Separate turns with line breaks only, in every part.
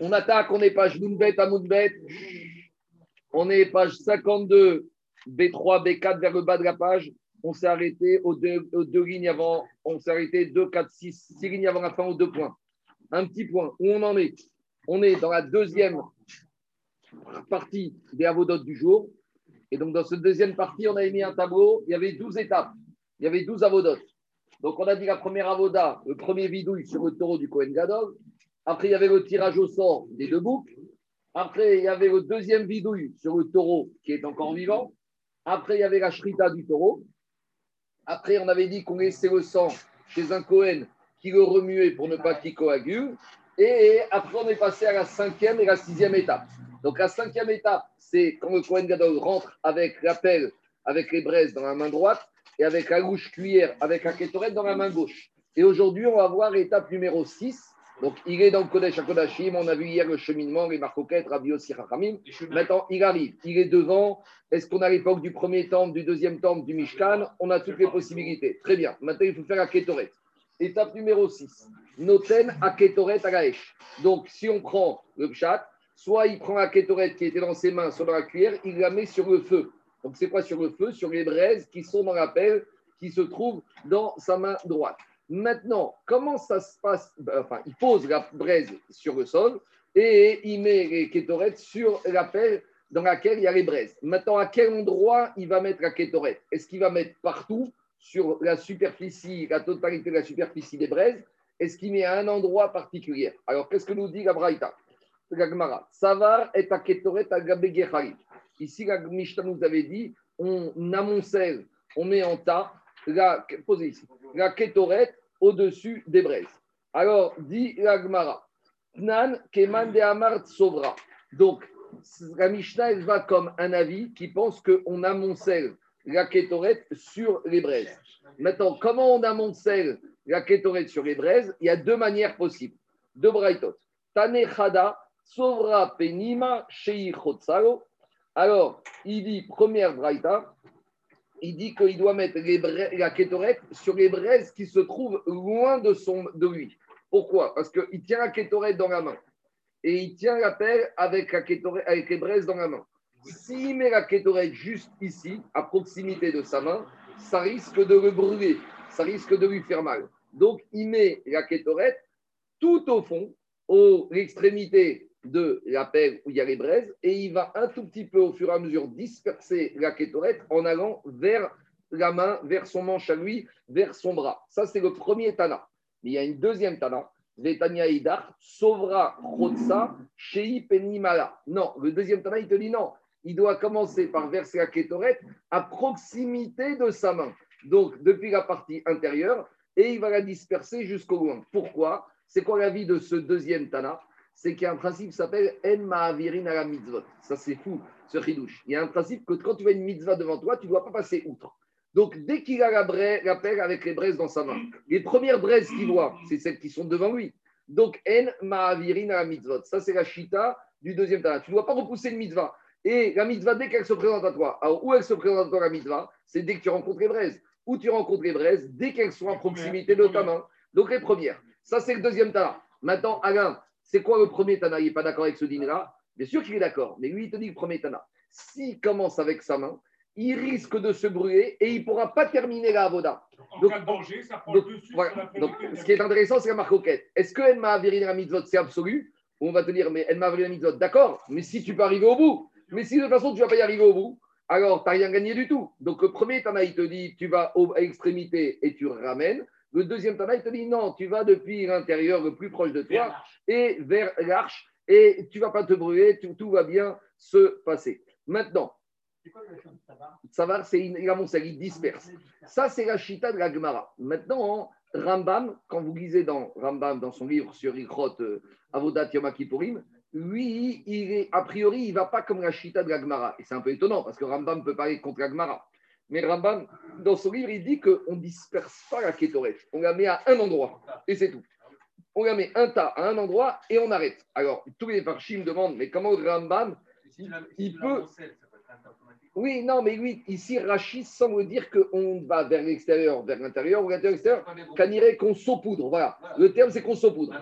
On attaque, on est page Mounbet à Mounbet. On est page 52, B3, B4 vers le bas de la page. On s'est arrêté aux deux, lignes avant. On s'est arrêté 2, 4, 6, 6 lignes avant la fin aux deux points. Un petit point. Où on en est? On est dans la deuxième partie des avodotes du jour. Et donc, dans cette deuxième partie, on avait mis un tableau. Il y avait 12 étapes. Il y avait 12 avodotes. Donc, on a dit la première avoda, le premier vidouille sur le taureau du Kohen Gadol. Après, il y avait le tirage au sort des deux boucles. Après, il y avait le deuxième vidouille sur le taureau qui est encore vivant. Après, il y avait la shrita du taureau. Après, on avait dit qu'on laissait le sang chez un Kohen qui le remuait pour ne pas qu'il coagule. Et après, on est passé à la cinquième et la sixième étape. Donc, la cinquième étape, c'est quand le Kohen Gadol rentre avec la pelle, avec les braises dans la main droite et avec la louche cuillère, avec la kétorette dans la main gauche. Et aujourd'hui, on va voir l'étape numéro 6. Donc, il est dans le Kodesh Kodashim. On a vu hier le cheminement, les marcoquettes, Rabbi Ossi Maintenant, il arrive. Il est devant. Est-ce qu'on a l'époque du premier temple, du deuxième temple, du Mishkan? On a toutes les possibilités. Très bien. Maintenant, il faut faire la kétorette. Étape numéro 6. Noten à kétorette Agaesh. Donc, si on prend le chat, soit il prend la kétorette qui était dans ses mains, sur la cuillère, il la met sur le feu. Donc, c'est quoi sur le feu? Sur les braises qui sont dans la pelle, qui se trouvent dans sa main droite. Maintenant, comment ça se passe? Ben, Enfin, il pose la braise sur le sol et il met les kétorettes sur la pelle dans laquelle il y a les braises. Maintenant, à quel endroit il va mettre la kétorette Est-ce qu'il va mettre partout sur la superficie, la totalité de la superficie des braises? Est-ce qu'il met à un endroit particulier? Alors, qu'est-ce que nous dit la Braïta? La Gemara. Savar à à Ici, la Mishnah nous avait dit on amoncelle, on met en tas la, posez la au-dessus des braises. Alors, dit la Gemara, Nan keman de amart sovra. Donc, la Mishnah, va comme un avis qui pense qu'on amoncelle la kétorette sur les braises. Maintenant, comment on amoncelle la kétorette sur les braises? Il y a deux manières possibles. Deux braïtot. Tane chada, penima, shei Alors, il dit, première braïta, il dit qu'il doit mettre la kétorette sur les braises qui se trouvent loin de, son, de lui. Pourquoi? Parce qu'il tient la kétorette dans la main et il tient la pelle avec, la avec les braises dans la main. S'il met la kétorette juste ici, à proximité de sa main, ça risque de le brûler, ça risque de lui faire mal. Donc, il met la kétorette tout au fond, aux extrémités de la pelle où il y a les braises et il va un tout petit peu au fur et à mesure disperser la kétorette en allant vers la main, vers son manche à lui, vers son bras. Ça, c'est le premier Tana. Mais il y a une deuxième Tana. Vetania Idar, Sovra Rotsa, Shei Penimala. Non, le deuxième Tana, il te dit non. Il doit commencer par verser la kétorette à proximité de sa main. Donc, depuis la partie intérieure, et il va la disperser jusqu'au loin. Pourquoi? C'est quoi l'avis de ce deuxième Tana? C'est qu'il y a un principe qui s'appelle En Ma'avirin à la mitzvot. Ça, c'est fou, ce ridouche. Il y a un principe que quand tu as une mitzvah devant toi, tu ne dois pas passer outre. Donc, dès qu'il a la, la pelle avec les braises dans sa main, les premières braises qu'il voit, c'est celles qui sont devant lui. Donc, En Ma'avirin à la mitzvot. Ça, c'est la chita du deuxième talent. Tu ne dois pas repousser une mitzvah. Et la mitzvah, dès qu'elle se présente à toi, alors où elle se présente à toi, la mitzvah, c'est dès que tu rencontres les braises. Où tu rencontres les braises, dès qu'elles sont à proximité de ta main. Donc, les premières. Ça, c'est le deuxième talent. Maintenant, Alain, c'est quoi le premier Tana? Il n'est pas d'accord avec ce dîner-là? Bien sûr qu'il est d'accord, mais lui, il te dit le premier Tana. S'il commence avec sa main, il risque de se brûler et il ne pourra pas terminer la avoda.
Donc, en cas de danger, ça prend
donc,
dessus
donc, ce qui est intéressant, c'est la marcoquette. Est-ce que Enma la mitzvot, c'est absolu On va te dire, mais Enma la mitzvot, d'accord, mais si tu peux arriver au bout. Mais si de toute façon, tu ne vas pas y arriver au bout, alors tu n'as rien gagné du tout. Donc, le premier Tana, il te dit, tu vas à l'extrémité et tu ramènes. Le deuxième Tana, il te dit non, tu vas depuis l'intérieur le plus proche de toi et vers l'arche et tu vas pas te brûler, tout, va bien se passer. Maintenant, Savar, c'est il il disperse. Ça, c'est la chita de la Gemara. Maintenant, Rambam, quand vous lisez dans Rambam, dans son livre sur Ikrot, euh, Avodat Yom Kippourim, lui, il est, a priori, il ne va pas comme la chita de la Gemara. Et c'est un peu étonnant parce que Rambam peut parler contre la Gemara. Mais Rambam, dans son livre, il dit qu'on ne disperse pas la kétorette. On la met à un endroit. Et c'est tout. On la met un tas à un endroit et on arrête. Alors, tous les parchis me demandent, mais comment Rambam, il, peut... Oui, non, mais oui, ici, Rachid semble dire qu'on va vers l'extérieur, vers l'intérieur ou l'intérieur extérieur, qu'on irait qu'on saupoudre. Voilà. Le terme, c'est qu'on saupoudre.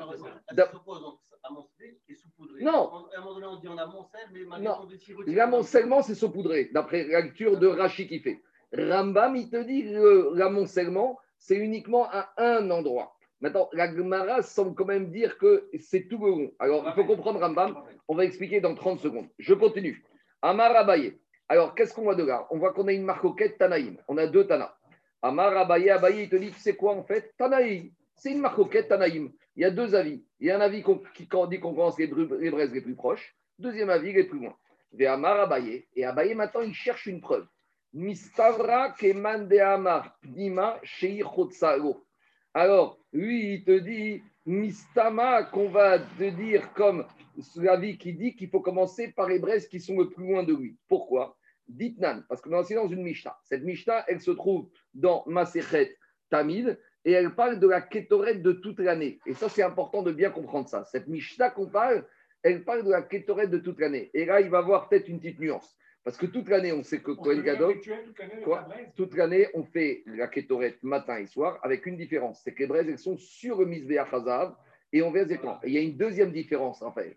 amoncellé et saupoudré.
Non.
À un moment donné, on dit on amoncelle, mais.
L'amoncellement, c'est saupoudré, d'après la lecture de Rachi qui fait. Rambam, il te dit que l'amoncellement, c'est uniquement à un endroit. Maintenant, la Gemara semble quand même dire que c'est tout le long. Alors, il faut comprendre Rambam. On va expliquer dans 30 secondes. Je continue. Amar Abaye. Alors, qu'est-ce qu'on voit de là? On voit qu'on a une marcoquette Tanaïm. On a deux Tana. Amar Abaye, Abaye, il te dit, tu sais quoi en fait? Tanaïm. C'est une marcoquette Tanaïm. Il y a deux avis. Il y a un avis qui dit qu'on commence les, braises les plus proches. Deuxième avis, les plus loin. Ve Amar Abaye. Et Abaye, maintenant, il cherche une preuve. Mistavra Dima. Alors, lui, il te dit, Mistama, qu'on va te dire comme l'avis qui dit qu'il faut commencer par les braises qui sont le plus loin de lui. Pourquoi? Ditnan, parce que nous sommes dans une Mishnah. Cette Mishnah, elle se trouve dans Masechet Tamid et elle parle de la kétorette de toute l'année. Et ça, c'est important de bien comprendre ça. Cette Mishnah qu'on parle, elle parle de la kétorette de toute l'année. Et là, il va voir peut-être une petite nuance. Parce que toute l'année, on sait que Kohen Gadol, Quoi toute l'année, on fait la kétorette matin et soir avec une différence. C'est que les braises, elles sont sur le Hazav et on verse des plans. Et il y a une deuxième différence, Raphaël.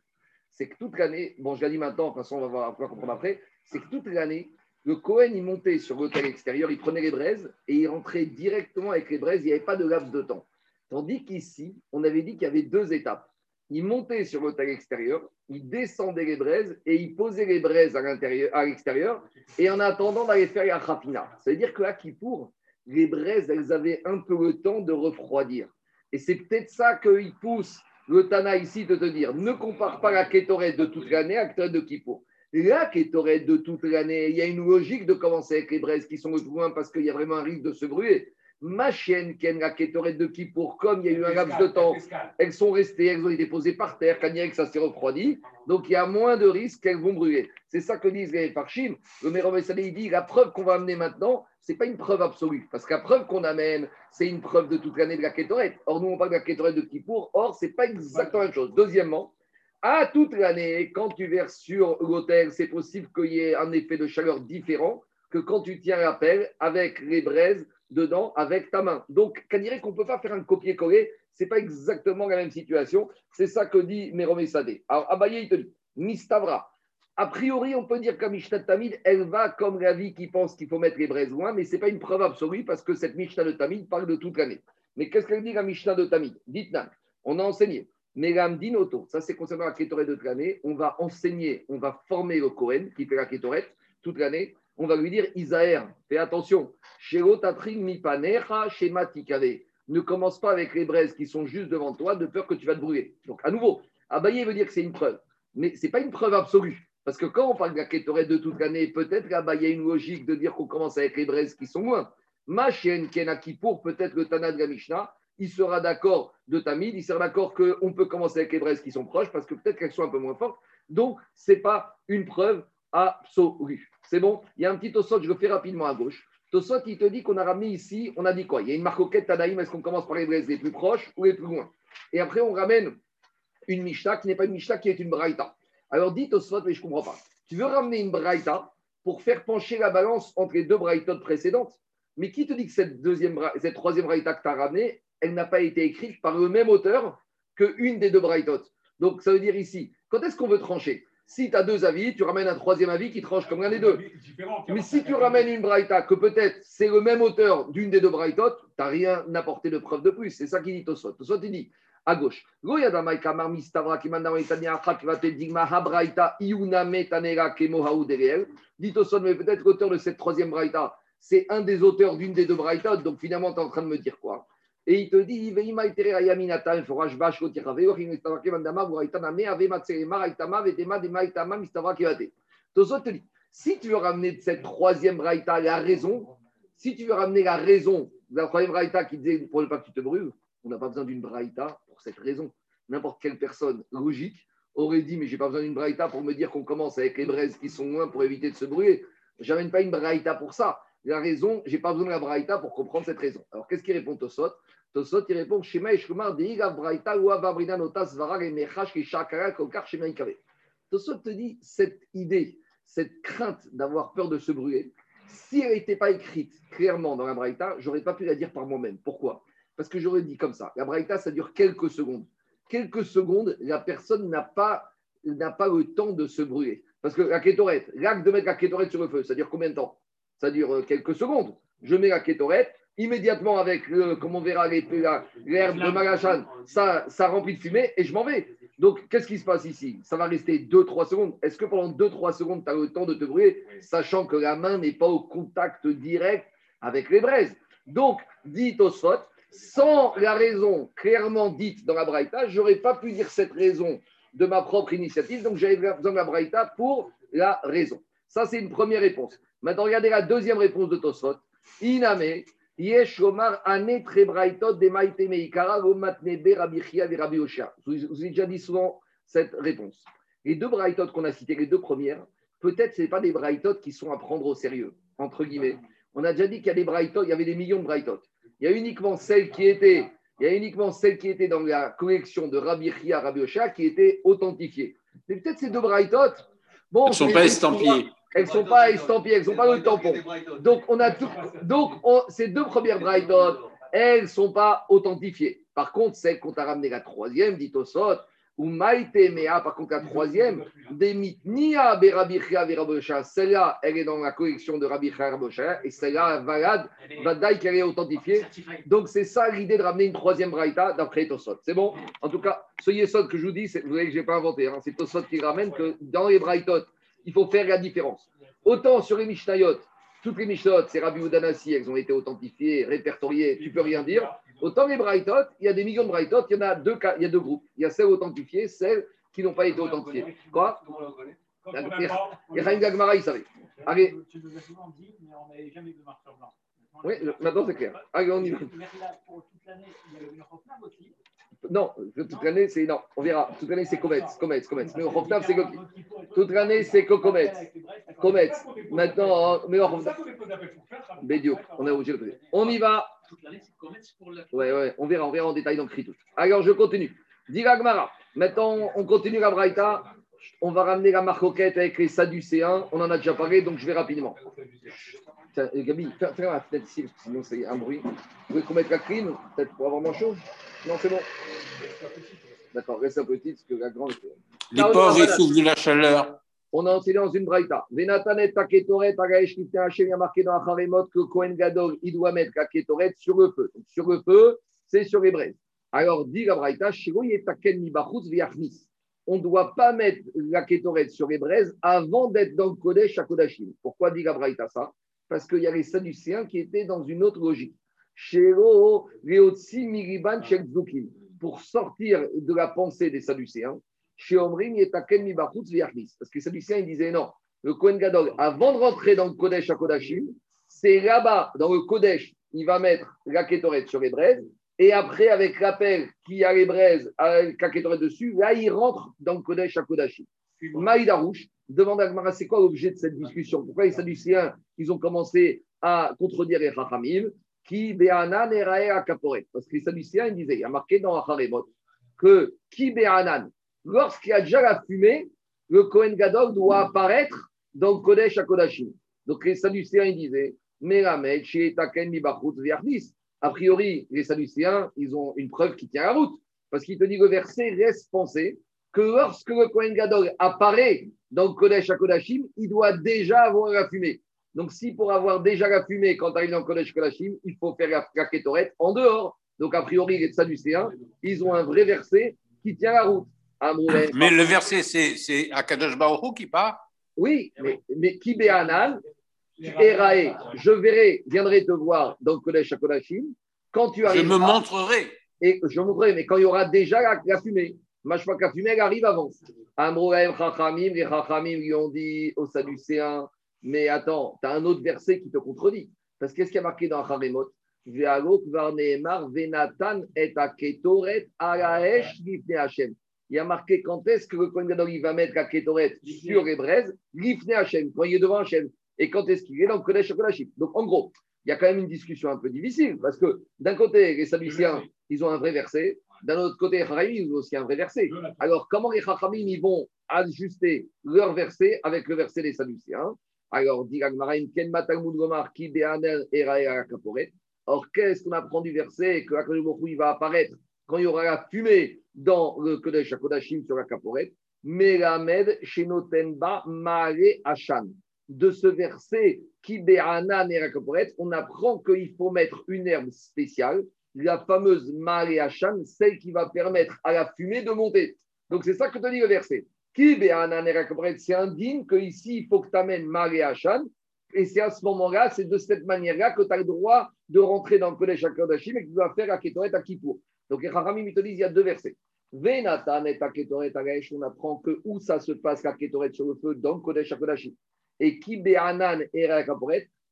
C'est que toute l'année, bon, je l'ai dit maintenant, de toute façon, on va voir, on va comprendre après, c'est que toute l'année, le Cohen, il montait sur l'hôtel extérieur, il prenait les braises et il rentrait directement avec les braises, il n'y avait pas de laps de temps. Tandis qu'ici, on avait dit qu'il y avait deux étapes. Il montait sur l'hôtel extérieur, il descendait les braises et il posait les braises à l'intérieur, l'extérieur, et en attendant d'aller faire la rapina. Ça veut dire que à Kippour, les braises, elles avaient un peu le temps de refroidir. Et c'est peut-être ça qu'il pousse le Tana ici de te dire ne compare pas la kétorette de toute l'année à la de Kippour. La kétorette de toute l'année, il y a une logique de commencer avec les braises qui sont le plus loin parce qu'il y a vraiment un risque de se brûler. Ma chienne, qui aime la kétorette de Kippour, comme il y a eu un laps de temps, elles sont restées, elles ont été posées par terre, quand il y a que ça s'est refroidi, donc il y a moins de risques qu'elles vont brûler. C'est ça que disent les Farshim. Le Salé, il dit la preuve qu'on va amener maintenant, ce n'est pas une preuve absolue, parce que la preuve qu'on amène, c'est une preuve de toute l'année de la kétorette. Or, nous, on parle de la kétorette de Kippour, or, ce n'est pas exactement la même chose. Deuxièmement, à toute l'année, quand tu verses sur l'autel, c'est possible qu'il y ait un effet de chaleur différent que quand tu tiens la pelle avec les braises dedans, avec ta main. Donc, on dirait qu'on ne peut pas faire un copier-coller, ce n'est pas exactement la même situation. C'est ça que dit Méromé Sadé. Alors, Abaye, il te dit, Mistavra. A priori, on peut dire que Mishnah de Tamid, elle va comme la vie qui pense qu'il faut mettre les braises loin, mais ce n'est pas une preuve absolue parce que cette Mishnah de Tamid parle de toute l'année. Mais qu'est-ce qu'elle dit la Mishnah de Tamid? Dites-nous, on a enseigné. Mais la Mdinoto, ça c'est concernant la kétorette de toute l'année, on va enseigner, on va former le Kohen qui fait la kétorette toute l'année. On va lui dire Isaër, fais attention. Ne commence pas avec les braises qui sont juste devant toi, de peur que tu vas te brûler. Donc, à nouveau, Abaye veut dire que c'est une preuve, mais ce n'est pas une preuve absolue. Parce que quand on parle de la kétorette de toute l'année, peut-être qu'Abaye a une logique de dire qu'on commence avec les braises qui sont loin. Ma chienne Kenaki pour peut-être le Tana de la Mishnah, il sera d'accord de Tamid, il sera d'accord qu'on peut commencer avec les braises qui sont proches parce que peut-être qu'elles sont un peu moins fortes. Donc, ce n'est pas une preuve absolue. C'est bon Il y a un petit Tosot, je le fais rapidement à gauche. Tosot, il te dit qu'on a ramené ici, on a dit quoi? Il y a une marcoquette Tanaïm, est-ce qu'on commence par les braises les plus proches ou les plus loin? Et après, on ramène une Mishnah qui n'est pas une Mishnah, qui est une Braïta. Alors, dit Tosot, mais je ne comprends pas. Tu veux ramener une Braïta pour faire pencher la balance entre les deux Braïtotes précédentes? Mais qui te dit que cette, deuxième, troisième Braïta que tu as ramenée, elle n'a pas été écrite par le même auteur qu'une des deux Braïtotes? Donc, ça veut dire ici, quand est-ce qu'on veut trancher? Si tu as deux avis, tu ramènes un troisième avis qui tranche comme l'un des deux. Mais si tu ramènes une Braïta que peut-être c'est le même auteur d'une des deux Braïtotes, tu n'as rien apporté de preuve de plus. C'est ça qu'il dit Tosot. Tosot, il dit à gauche. Dit Tosot, mais peut-être l'auteur de cette troisième Braïta, c'est un des auteurs d'une des deux Braïtotes, donc finalement, tu es en train de me dire quoi? Et il te dit, te dit, si tu veux ramener cette troisième Braïta la raison, si tu veux ramener la raison de la troisième Braïta qui disait pour ne pas que tu te brûles, on n'a pas besoin d'une Braïta pour cette raison. N'importe quelle personne logique aurait dit, mais j'ai pas besoin d'une Braïta pour me dire qu'on commence avec les braises qui sont loin pour éviter de se brûler. J'amène pas une Braïta pour ça. La raison, j'ai pas besoin de la Braïta pour comprendre cette raison. Alors qu'est-ce qu'il répond Tosot? Tosot, il répond Shema Eshkumar Deiga Avabrina Notas et Mechash Kokar Shema Ikabe. Tosot te dit cette idée, cette crainte d'avoir peur de se brûler, si elle n'était pas écrite clairement dans la Braïta, j'aurais pas pu la dire par moi-même. Pourquoi? Parce que j'aurais dit comme ça. La Braïta, ça dure quelques secondes. quelques secondes, la personne n'a pas, n'a pas le temps de se brûler. Parce que la kétorette, l'acte de mettre la kétorette sur le feu, ça dure combien de temps? Ça dure euh, quelques secondes. Je mets la kétorette, immédiatement avec, le, comme on verra, l'herbe de Malachan, ça, ça remplit de fumée et je m'en vais. Donc, qu'est-ce qui se passe ici? Ça va rester 2-3 secondes. Est-ce que pendant 2-3 secondes, tu as le temps de te brûler, sachant que la main n'est pas au contact direct avec les braises Donc, dit Tosfot, sans la raison clairement dite dans la Braïta, je n'aurais pas pu dire cette raison de ma propre initiative, donc j'avais besoin de la Braïta pour la raison. Ça, c'est une première réponse. Maintenant, regardez la deuxième réponse de Tosfot. Iname, Yesh Omar Ane Trebraïtot de Maïte Meikara, Lomatnebe Rabichia et Rabi Vous avez déjà dit souvent cette réponse. Les deux Braïtot qu'on a cités, les deux premières, peut-être ce n'est pas des Braïtot qui sont à prendre au sérieux, entre guillemets. On a déjà dit qu'il y a des il y avait des millions de Braïtot. Il y a uniquement celles qui étaient, il y a uniquement celles qui étaient dans la collection de Rabbi Chia, Rabbi Osha, qui étaient authentifiées. Mais peut-être ces deux Braïtot,
bon, ne sont pas estampillées.
Elles ne sont pas estampillées, elles n'ont pas le tampon. Donc, on a tout, donc ces deux premières Braïtot, elles ne sont pas authentifiées. Par contre, celles qu'on t'a ramené la troisième, dit au Sot, ou Maïte Mea, par contre, la troisième, Demitnia Berabichia Verabosha. Celle-là, elle est dans la collection de Rabbi Verabosha, et celle-là, valade, Vadaï qu'elle est authentifiée. Donc, c'est ça l'idée de ramener une troisième braïta d'après Tosot. C'est bon? En tout cas, ce Yesod que je vous dis, vous voyez que je n'ai pas inventé, hein, c'est Tosot qui ramène que dans les braïtot, il faut faire la différence. Autant sur les Mishnayot, toutes les Mishnayot, c'est Rabbi Udanasi, elles ont été authentifiées, répertoriées, tu peux rien dire. Autant les Braithot, il y a des millions de Braithot, il y en a deux, il y a deux groupes. Il y a celles authentifiées, celles qui n'ont pas été authentifiées. Quoi? Et Raïm Gagmara, il savait. Allez. Tu nous as souvent dit, mais on n'avait jamais de marqueur blanc. Oui, maintenant c'est clair. Allez, on y va. Pour toute l'année, il y a une aussi. Non, toute l'année, c'est. Non, on verra. Toute l'année, c'est Comets. Comets, Comets. Mais au Hofnav, c'est Goki. Toute l'année, c'est Comets. Comets. Maintenant, mais au Hofnav. Bédio, on est obligé de le poser. On y va. Ouais, ouais, on verra, on verra en détail dans le cri tout. Alors, je continue. Diga Gmara. Maintenant, on continue la Braïta. On va ramener la marcoquette avec les Sadducéens. On en a déjà parlé, donc je vais rapidement. Tiens, Gabi, ferme la fenêtre ici, sinon c'est un bruit. Vous voulez qu'on mette la clim, peut-être pour avoir moins chaud? Non, c'est bon. D'accord, reste un petit, parce que la grande.
Les porcs, ils souffrent de la chaleur.
On a enseigné dans une braïta. Venatanet taketoret agaesh kifte Hachem, il y a marqué dans Acharemot que Kohen Gadol, il doit mettre la ketoret sur le feu. Donc, sur le feu, c'est sur les braises. Alors, dit la braïta, Shiro yetaken mibachutz viachnis. On ne doit pas mettre la ketoret sur les braises avant d'être dans le Kodesh à Kodashim. Pourquoi dit la braïta ça? Parce qu'il y a les Sadducéens qui étaient dans une autre logique. Pour sortir de la pensée des Sadducéens, chez Omrim, parce que les Sadducéens ils disaient non, le Kohen Gadol, avant de rentrer dans le Kodesh à Kodashim, c'est là-bas, dans le Kodesh, il va mettre la Ketoret sur les braises, et après, avec l'appel qui a les braises, avec la dessus, là, il rentre dans le Kodesh à Kodashim. Maïdarouche demande à Gmara, c'est quoi l'objet de cette discussion? Pourquoi les Sadducéens, ils ont commencé à contredire les Chachamim qui Be'anan et Kaporet Parce que les Sadducéens, ils disaient, il y a marqué dans Acharemot que qui Be'anan, lorsqu'il y a déjà la fumée, le Kohen Gadol doit apparaître dans le Kodesh à Kodashim. Donc les Sadducéens, ils disaient, Taken, Mibachut, A priori, les Sadducéens, ils ont une preuve qui tient la route. Parce qu'il te dit le verset laisse penser que lorsque le Kohen Gadol apparaît dans le Kodesh à Kodashim, il doit déjà avoir la fumée. Donc, si pour avoir déjà la fumée quand tu arrives dans le Kodesh Kodashim, il faut faire la, la en dehors. Donc, a priori, les Sadducéens, ils ont un vrai verset qui tient la route.
Mais le verset, c'est Akadosh Baruch qui part?
Oui, mais, mais qui Anan, Erae, je verrai, viendrai te voir dans le Kodesh à Kodashim. Quand tu arrives.
Je me montrerai.
Et je montrerai, mais quand il y aura déjà la fumée. Machma fumée, elle arrive avant. Amroem Chachamim, les Chachamim lui ont dit aux Sadducéens Mais attends, tu as un autre verset qui te contredit. Parce qu'est-ce qu'il y a marqué dans Haremot. Il y a marqué quand est-ce que le Kohen Gadol va mettre la Ketoret sur les braises, Lifne Hashem, quand il est devant Hashem. Et quand est-ce qu'il est dans le Kodesh Kodashim. Donc en gros, il y a quand même une discussion un peu difficile parce que d'un côté, les Sadducéens, ils ont un vrai verset, d'un autre côté, les Chachamim, ils ont aussi un vrai verset. Alors, comment les Chachamim, ils vont ajuster leur verset avec le verset des Sadducéens Alors, dit Ken Matalmud Gomar, Ki Erae Kaporet. Or, qu'est-ce qu'on apprend du verset que il va apparaître quand il y aura la fumée dans le Kodesh HaKodashim sur la caporette, Melamed Shenotenba Mare Hashan. De ce verset, qui on apprend qu'il faut mettre une herbe spéciale, la fameuse Mare Hashan, celle qui va permettre à la fumée de monter. Donc c'est ça que te dit le verset. C'est indigne qu'ici, il faut que tu amènes Mare Hashan. Et c'est à ce moment-là, c'est de cette manière-là que tu as le droit de rentrer dans le Kodesh HaKodashim et que tu dois faire la Ketoret à Kippour. Donc, les Haramim, te disent, il y a deux versets. Venatan et Aketoret Agaesh, on apprend que où ça se passe, la Ketoret sur le feu, dans le Kodesh HaKodashim. Et qui Be'anan et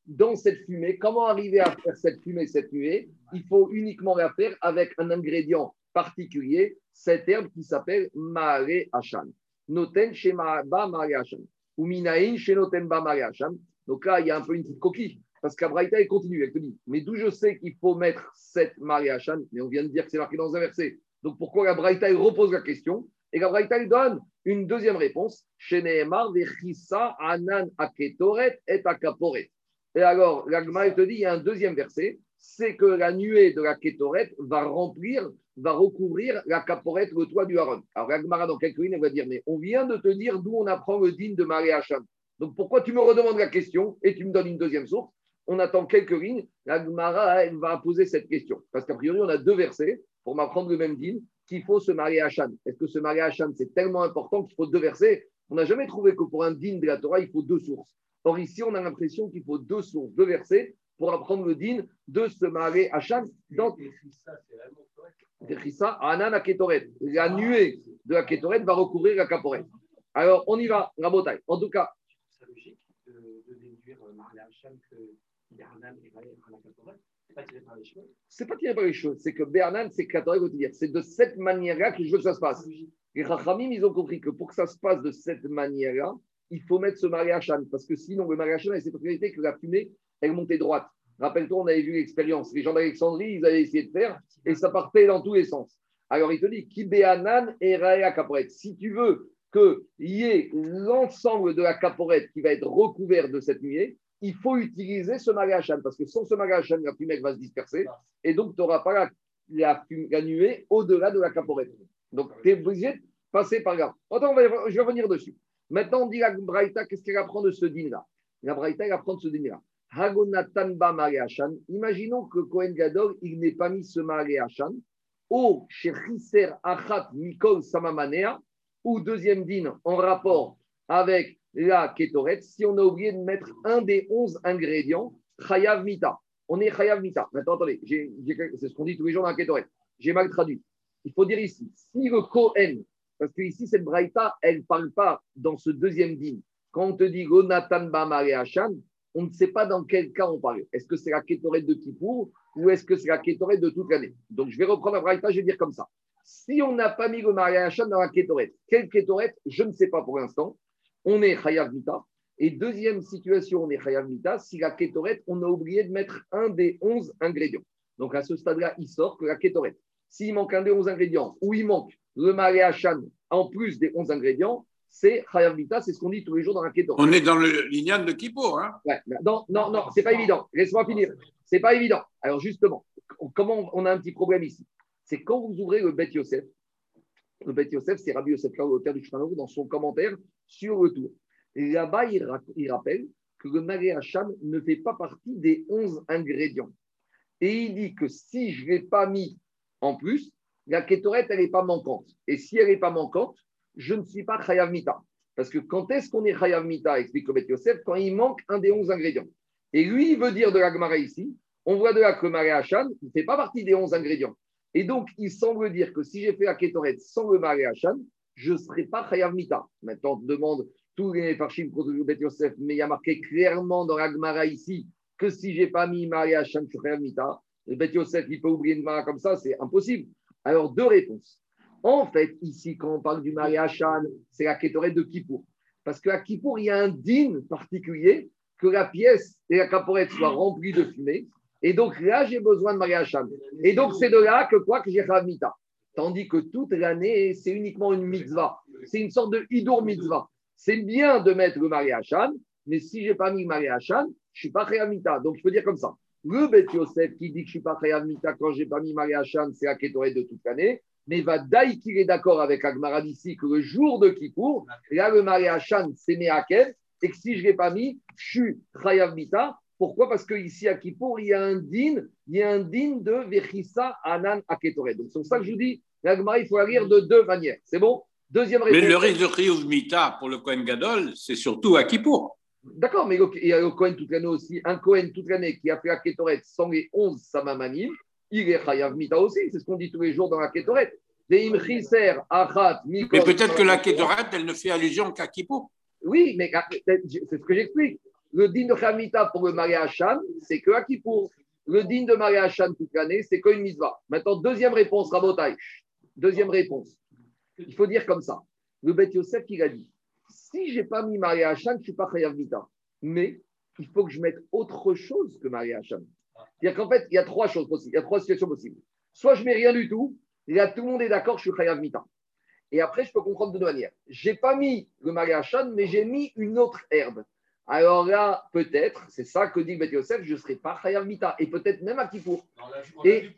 dans cette fumée, comment arriver à faire cette fumée, cette nuée? Il faut uniquement la faire avec un ingrédient particulier, cette herbe qui s'appelle Mare Hashan. Noten Shema Ba Mare Hashan. Ou Minaïn Shenoten Ba Mare Hashan. Donc là, il y a un peu une petite coquille. Parce qu'Abraïta, continue, elle te dit, mais d'où je sais qu'il faut mettre cette Marie Hachan Mais on vient de dire que c'est marqué dans un verset. Donc pourquoi la Braïta, repose la question? Et la Braïta, elle donne une deuxième réponse. Anan Aketoret et Akaporet. Et alors, l'Agma, te dit, il y a un deuxième verset, c'est que la nuée de la Ketoret va remplir, va recouvrir la Kaporet, le toit du Haron. Alors, l'Agmara, dans quelques lignes, elle va dire, mais on vient de te dire d'où on apprend le digne de Marie Hachan. Donc pourquoi tu me redemandes la question et tu me donnes une deuxième source? On attend quelques lignes. La Gemara, elle va poser cette question. Parce qu'a priori, on a deux versets pour m'apprendre le même dîne qu'il faut se marier à Hachan. Est-ce que se marier à Hachan, c'est tellement important qu'il faut deux versets? On n'a jamais trouvé que pour un dîne de la Torah, il faut deux sources. Or, ici, on a l'impression qu'il faut deux sources, deux versets pour apprendre le dîne de se marier à Hachan. Donc, la nuée de la Ketoret va recouvrir la Kaporet. Alors, on y va, la bataille. En tout cas, c'est pas tiré par les cheveux, c'est que Bernan, c'est. C'est de cette manière-là que je veux que ça se passe. Les Rachamim, ils ont compris que pour que ça se passe de cette manière-là, il faut mettre ce mariage parce que sinon, le mariage a cette particularité que la fumée, elle montait droite. Rappelle-toi, on avait vu l'expérience. Les gens d'Alexandrie, ils avaient essayé de faire et ça partait dans tous les sens. Alors, il te dit, Ki Be'anan et Raya Si tu veux qu'il y ait l'ensemble de la caporette qui va être recouvert de cette nuée, il faut utiliser ce magachan, parce que sans ce magachan, la fumée va se disperser, et donc tu n'auras pas la, nuée au-delà de la caporette. Donc tu es obligé de passer par là. Attends, je vais revenir dessus. Maintenant, on dit la Braïta, qu'est-ce qu'elle apprend de ce din-là? La Braïta, elle apprend de ce din-là. Hagonatan Imaginons que Kohen Gadol, il n'ait pas mis ce magachan. au Shechiser Achat Mikol Samamanea, ou deuxième din en rapport avec la kétoret, si on a oublié de mettre un des onze ingrédients, chayav mita. On est chayav mita. Maintenant, attendez, c'est ce qu'on dit tous les jours dans la kétoret. J'ai mal traduit. Il faut dire ici, si le Kohen, parce que ici, cette braïta, elle ne parle pas dans ce deuxième din. Quand on te dit Gonatan Bamare Hashan, on ne sait pas dans quel cas on parle. Est-ce que c'est la kétoret de Kippour ou est-ce que c'est la kétoret de toute l'année? Donc, je vais reprendre la braïta, je vais dire comme ça. Si on n'a pas mis le mariage dans la kétorette, quelle kétorette Je ne sais pas pour l'instant. On est Chayav Mita. Et deuxième situation, on est Chayav Mita. Si la kétorette, on a oublié de mettre un des onze ingrédients. Donc à ce stade-là, il sort que la kétorette. S'il manque un des onze ingrédients ou il manque le mariage en plus des onze ingrédients, c'est Chayav Mita, c'est ce qu'on dit tous les jours dans la kétorette.
On est dans le lignan de Kippour. Hein
ouais, non, non, non, c'est pas évident. Laisse-moi finir. C'est pas évident. Alors justement, comment on a un petit problème ici? C'est quand vous ouvrez le Bet Yosef, le Bet Yosef, c'est Rabbi Yosef l'auteur du Shulchan dans son commentaire sur le tour. Et là-bas, il, rappelle que le Maré Hacham ne fait pas partie des 11 ingrédients. Et il dit que si je ne l'ai pas mis en plus, la kétorette, elle n'est pas manquante. Et si elle n'est pas manquante, je ne suis pas Chayav Mita. Parce que quand est-ce qu'on est Chayav Mita, explique le Bet Yosef, quand il manque un des 11 ingrédients? Et lui, il veut dire de la Gemara ici, on voit de là que le Maré Hacham ne fait pas partie des 11 ingrédients. Et donc, il semble dire que si j'ai fait la Ketoret sans le Maré Hachan, je ne serai pas Chayav Mita. Maintenant, on demande tous les Farshim contre Bet Yosef, mais il y a marqué clairement dans l'Agmara ici que si je n'ai pas mis Maré Hachan, je suis Chayav Mita. Le Bet Yosef, il peut oublier une Mara comme ça, c'est impossible. Alors, deux réponses. En fait, ici, quand on parle du Maré Hachan, c'est la Ketoret de Kippour. Parce qu'à Kippour, il y a un din particulier que la pièce et la caporette soient remplies de fumée et donc là, j'ai besoin de Maria Hacham. Et donc, c'est de là que quoi que j'ai Mita. Tandis que toute l'année, c'est uniquement une mitzvah. C'est une sorte de hidur mitzvah. C'est bien de mettre le Maria Hacham, mais si je n'ai pas mis Maria Hacham, je ne suis pas Mita. Donc, je peux dire comme ça. Le Bet Yosef qui dit que je ne suis pas Chayav Mita quand je n'ai pas mis Maria Hachan, c'est la Ketoret de toute l'année. Mais va Daï qu'il est d'accord avec Agmara d'ici que le jour de Kippour, là, le Maria Hachan, c'est Meakev. Et que si je ne l'ai pas mis, je suis Chayav Mita. Pourquoi? Parce qu'ici à Kippour, il y a un din, il y a un din de Vechissa Anan Aketoret. Donc c'est pour ça que je vous dis, l'Agmara, il faut la lire de deux manières. C'est bon? Deuxième réponse.
Mais le risque de Chiyuv Mita pour le Kohen Gadol, c'est surtout à Kippour.
D'accord, mais il y a le Cohen toute l'année aussi. Un Cohen toute l'année qui a fait la Ketoret sans les 11 Samamanim, il est Chayav Mita aussi. C'est ce qu'on dit tous les jours dans la Ketoret.
Mais peut-être que la Ketoret, elle ne fait allusion qu'à Kippour.
Oui, mais c'est ce que j'explique. Le din de Chamita pour le Maria Hachan, c'est que à Kippour. Le din de Maria Hachan toute l'année, c'est qu'une mitzvah. Maintenant, deuxième réponse, Rabotai. Deuxième réponse. Il faut dire comme ça. Le Bet Yosef, il a dit si je n'ai pas mis Maria Hachan, je ne suis pas Chayav Mita. Mais il faut que je mette autre chose que Maria Hachan. C'est-à-dire qu'en fait, il y a trois choses possibles, il y a trois situations possibles. Soit je mets rien du tout, et là tout le monde est d'accord, je suis Chayav Mita. Et après, je peux comprendre de deux manières. Je n'ai pas mis le Maria Hachan, mais j'ai mis une autre herbe. Alors là, peut-être, c'est ça que dit Bet Yosef, je ne serai pas Chayav Mita. Et peut-être même à Kippour. Et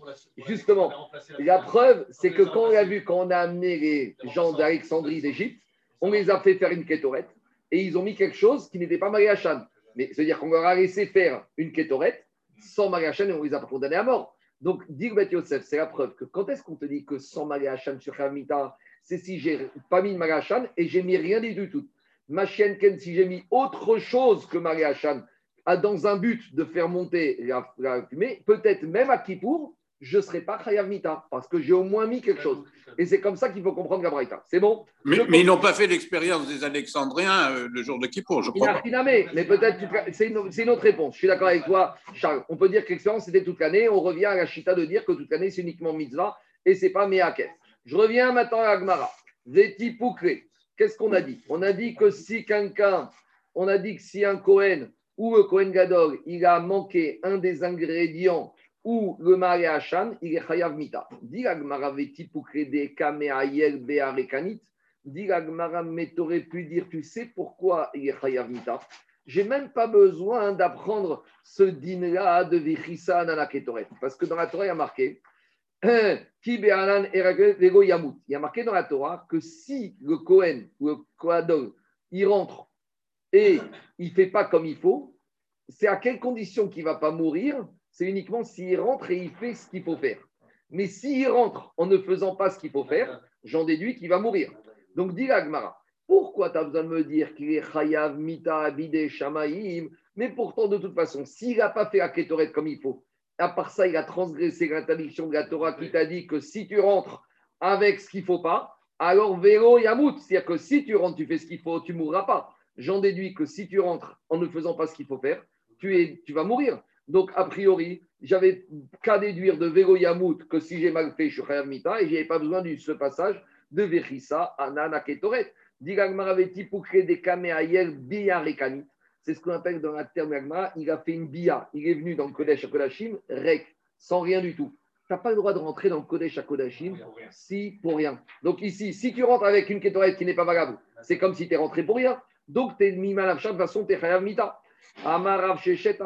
justement, la preuve, c'est que quand on a vu, quand on a amené les gens d'Alexandrie d'Égypte, on les a fait faire une kétorette et ils ont mis quelque chose qui n'était pas Mariachan. Mais c'est-à-dire qu'on leur a laissé faire une kétorette sans Mariachan et on les a pas condamnés à mort. Donc, dit Yosef, c'est la preuve que quand est-ce qu'on te dit que sans Mariachan sur Hamita, c'est si j'ai pas mis de Mariachan et j'ai mis rien du tout. Ma chienne Ken, si j'ai mis autre chose que Mariachan, dans un but de faire monter la, la fumée, peut-être même à Kippour, je ne serai pas Chayav Mita, parce que j'ai au moins mis quelque chose. Et c'est comme ça qu'il faut comprendre la Braïta. C'est bon?
Mais, ils n'ont pas fait l'expérience des Alexandriens euh, le jour de Kippour, je crois.
mais, mais peut-être, c'est une, une, autre réponse. Je suis d'accord avec toi, Charles. On peut dire que l'expérience, c'était toute l'année. On revient à la chita de dire que toute l'année, c'est uniquement mitzvah et ce n'est pas Meaket. Je reviens maintenant à Agmara. Zeti Qu'est-ce qu'on a dit? On a dit que si quelqu'un, on a dit que si un Cohen ou le Cohen Gadol, il a manqué un des ingrédients ou le Mari Hachan, il est Chayav Mita. Dit l'Agmara veti pour créer Kameayel Bearekanit. Dit l'Agmara, mais tu aurais pu dire, tu sais pourquoi il est Chayav Mita? J'ai même pas besoin d'apprendre ce din-là de Vichissa Nana Ketoret. Parce que dans la Torah, il y a marqué Il y a marqué dans la Torah que si le Kohen ou le Koadol, il rentre et il ne fait pas comme il faut, c'est à quelles conditions qu'il ne va pas mourir? C'est uniquement s'il rentre et il fait ce qu'il faut faire. Mais s'il rentre en ne faisant pas ce qu'il faut faire, j'en déduis qu'il va mourir. Donc, dit Agmara, pourquoi tu as besoin de me dire qu'il est Chayav, Mita, Abide, Shamaïm Mais pourtant, de toute façon, s'il n'a pas fait la comme il faut, à part ça, il a transgressé l'interdiction de la Torah qui t'a dit que si tu rentres avec ce qu'il ne faut pas, alors vélo yamout. C'est-à-dire que si tu rentres, tu fais ce qu'il faut, tu ne mourras pas. J'en déduis que si tu rentres en ne faisant pas ce qu'il faut faire, tu, es, tu vas mourir. Donc, a priori, j'avais qu'à déduire de Vélo Yamout que si j'ai mal fait, je suis Mita et je n'avais pas besoin de ce passage de Vechissa, Anana Ketoret. Digagmaraveti pour créer des kameayel biarekanit. C'est ce qu'on appelle dans la terme il a fait une bia. Il est venu dans le Kodesh à Kodashim, rek, sans rien du tout. Tu n'as pas le droit de rentrer dans le Kodesh à Kodashim si pour rien. Donc ici, si tu rentres avec une Ketoret qui n'est pas valable, c'est comme si tu es rentré pour rien. Donc tu es mis mal de toute façon, tu es Chayav Mita. Rav Shechet,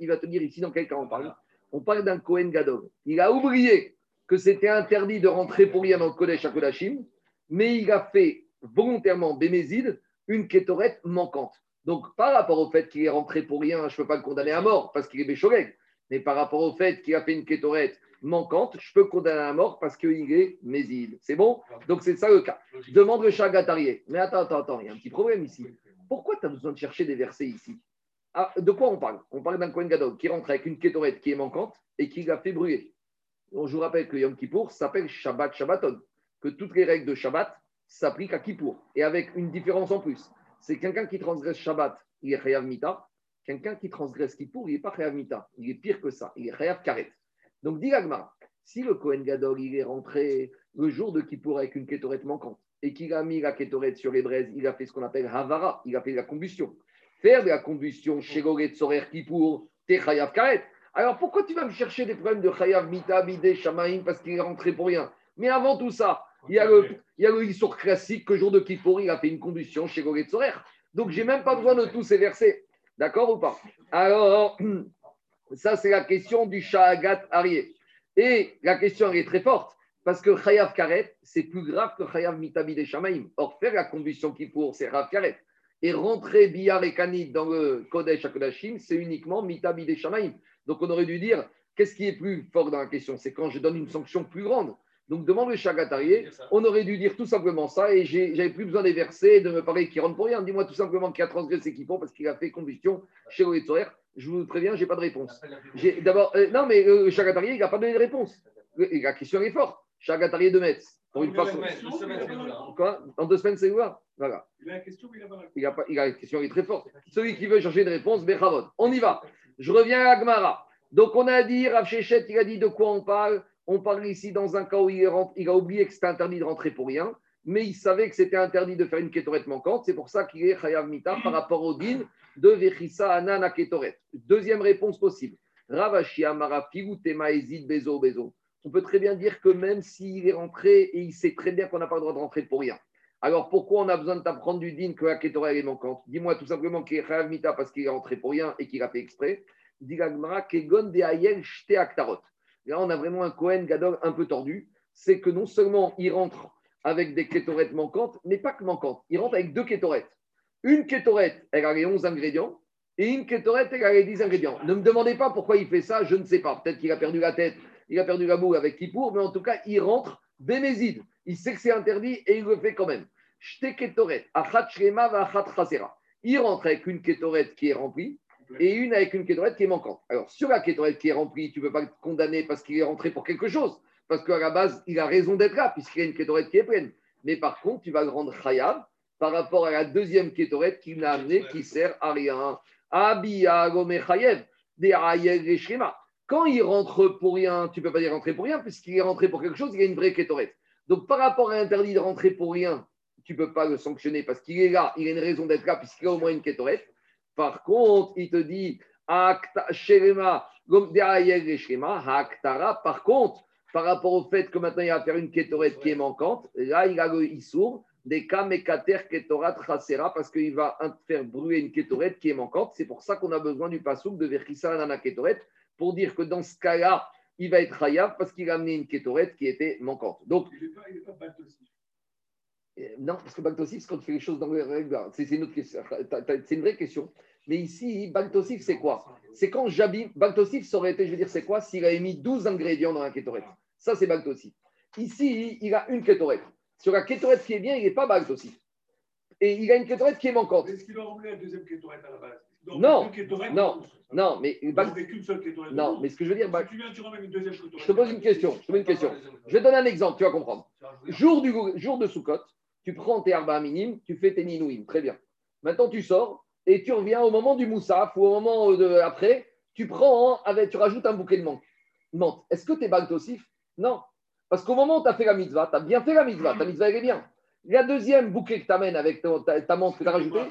il va te dire ici dans quel cas on parle. On parle d'un Kohen Gadol. Il a oublié que c'était interdit de rentrer pour rien dans le Kodesh à Kodashim, mais il a fait volontairement Bémézid une kétorette manquante. Donc, par rapport au fait qu'il est rentré pour rien, je ne peux pas le condamner à mort parce qu'il est Béchoreg. Mais par rapport au fait qu'il a fait une kétorette manquante, je peux condamner à mort parce qu'il est méside. C'est bon? Donc c'est ça le cas. Demande le chagatarié. Mais attends, attends, attends, il y a un petit problème ici. Pourquoi tu as besoin de chercher des versets ici? Ah, De quoi on parle? On parle d'un Kohen Gadol qui rentre avec une kétorette qui est manquante et qui l'a fait brûler. je vous rappelle que Yom Kippour s'appelle Shabbat Shabbaton, que toutes les règles de Shabbat s'appliquent à Kippour. Et avec une différence en plus. C'est quelqu'un qui transgresse Shabbat, il est Chayav Mita. Quelqu'un qui transgresse Kippour, il n'est pas Chayav Mita. Il est pire que ça. Il est Chayav Karet. Donc, dit si le Kohen Gadol, il est rentré le jour de Kippour avec une kétorette manquante et qu'il a mis la kétorette sur les braises, il a fait ce qu'on appelle Havara, il a fait la combustion. Faire de la combustion chez Goret Sorer Kippour, t'es Chayav Karet. Alors, pourquoi tu vas me chercher des problèmes de Chayav Mita, Bide, Shamaim, parce qu'il est rentré pour rien? Mais avant tout ça, il y a le, il y a le classique que jour de Kippour, il a fait une combustion chez Goret Sorer. Donc, j'ai même pas besoin de tous ces versets. D'accord ou pas? Alors, ça, c'est la question du Shahagat Arié. Et la question, est très forte. Parce que Chayav Karet, c'est plus grave que Chayav Mitabi des Shamaim. Or, faire la combustion qui pour, c'est Chayav Karet. Et rentrer Biyar et Kanit dans le Kodesh Akodashim, c'est uniquement Mitabi des Shamaim. Donc, on aurait dû dire, qu'est-ce qui est plus fort dans la question? C'est quand je donne une sanction plus grande. Donc, demande le Chagatarié, on aurait dû dire tout simplement ça, et j'avais plus besoin des versets, de me parler qui rentre pour rien. Dis-moi tout simplement qu'il a transgressé qu'il faut parce qu'il a fait combustion chez Oetzoer. Je vous préviens, je n'ai pas de réponse. D'abord, euh, non, mais euh, le Chagatarié, il n'a pas donné de réponse. La question est forte. Chagatarié de Metz. Pour une En deux semaines, c'est ouvert Voilà.
Il a la question, mais il n'a pas la
il a, pas, il a une question, il est très forte. Celui qui veut chercher une réponse, Bechavod. On y va. Je reviens à Agmara. Donc, on a dit, Rav Shechet, il a dit de quoi on parle On parle ici dans un cas où il, a oublié que c'était interdit de rentrer pour rien, mais il savait que c'était interdit de faire une kétorette manquante. C'est pour ça qu'il est Chayav Mita par rapport au din de Vechissa Anana Ketoret. Deuxième réponse possible. Ravashi Bezo Bezo. On peut très bien dire que même s'il est rentré et il sait très bien qu'on n'a pas le droit de rentrer pour rien. Alors pourquoi on a besoin de t'apprendre du din que la Ketoret est manquante? Dis-moi tout simplement qu'il est Chayav Mita parce qu'il est rentré pour rien et qu'il a fait exprès. Là, on a vraiment un Cohen Gadol un peu tordu. C'est que non seulement il rentre avec des kétorettes manquantes, mais pas que manquantes. Il rentre avec deux kétorettes. Une kétorette, elle a les 11 ingrédients, et une kétorette, elle a les 10 ingrédients. Ne me demandez pas pourquoi il fait ça, je ne sais pas. Peut-être qu'il a perdu la tête, il a perdu la boue avec Kippour, mais en tout cas, il rentre bémézide. Il sait que c'est interdit et il le fait quand même. Il rentre avec une kétorette qui est remplie, et une avec une kétorette qui est manquante. Alors, sur la kétorette qui est remplie, tu ne peux pas le condamner parce qu'il est rentré pour quelque chose, parce qu'à la base, il a raison d'être là, puisqu'il y a une kétorette qui est pleine. Mais par contre, tu vas le rendre khayab par rapport à la deuxième kétorette qu'il n'a amené, qui sert à rien. Quand il rentre pour rien, tu ne peux pas dire rentrer pour rien, puisqu'il est rentré pour quelque chose, il y a une vraie kétorette. Donc, par rapport à l'interdit de rentrer pour rien, tu ne peux pas le sanctionner parce qu'il est là, il a une raison d'être là, puisqu'il a au moins une kétorette. Par contre, il te dit, par contre, par rapport au fait que maintenant il va faire une kétorette qui est manquante, là il a le issour des kamekater ketorat chasera parce qu'il va faire brûler une kétorette qui est manquante. C'est pour ça qu'on a besoin du pasouk de verkissa nana kétorette pour dire que dans ce cas-là, il va être hayav parce qu'il a amené une kétorette qui était manquante.
Pas,
Non, parce que Baltosif, c'est quand tu fais les choses dans les règles. C'est c'est une, autre question. T'as- t'as- c'est une vraie question. Mais ici, Baltosif, c'est quoi? C'est quand j'habille. Baltosif, ça aurait été, je veux dire, c'est quoi S'il avait mis 12 ingrédients dans la kétorette? Ça, c'est Baltosif. Ici, il a une kétorette. Sur la kétorette qui est bien, il n'est pas Baltosif. Et il a une kétorette qui est manquante.
Est-ce qu'il a rempli la deuxième kétorette à la base? Donc,
Non, non, Non, mais, Bal- non, mais ce que je veux dire, Bal-
Si tu viens, tu une deuxième
je te pose une question. Je te pose une question. Je vais te donner un exemple, tu vas comprendre. Jour, du, jour de Sukkot, tu prends tes arba minimes, tu fais tes ninouim. Très bien. Maintenant, tu sors et tu reviens au moment du moussaf ou au moment de, après, tu prends, avec, tu rajoutes un bouquet de menthe. Est-ce que tu es baltosif Non. Parce qu'au moment où tu as fait la mitzvah, tu as bien fait la mitzvah, ta mitzvah elle est bien. La deuxième bouquet que tu amènes avec ta, menthe que tu as rajoutée,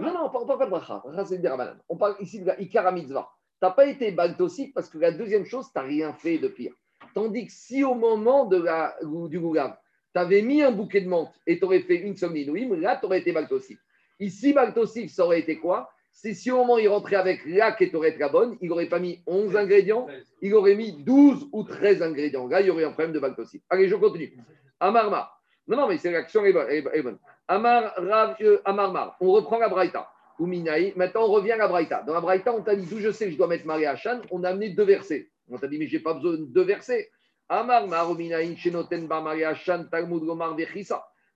non, non, on parle pas de bracha. C'est. On parle ici de la ikara mitzvah. Tu n'as pas été baltosif parce que la deuxième chose, tu n'as rien fait de pire. Tandis que si au moment de la, du goulav, tu avais mis un bouquet de menthe et tu aurais fait une somnidouim, là, tu aurais été baltosif. Ici, baltosif, ça aurait été quoi? C'est si au moment où il rentrait avec la kétorette la bonne, il n'aurait pas mis 11 ingrédients, il aurait mis 12 ou 13 ingrédients. Là, il y aurait un problème de baltosif. Allez, je continue. Amarma. Non, non, mais c'est l'action est bonne. Amar, euh, Amarmar. On reprend la Braïta. Maintenant, on revient à la Braïta. Dans la Braïta, on t'a dit d'où je sais que je dois mettre Marie Hachan. On a amené deux versets. On t'a dit, mais j'ai pas besoin de deux versets. Amar, Mar, Ouminaï, Shenoten, Hachan, Talmud, Gomar.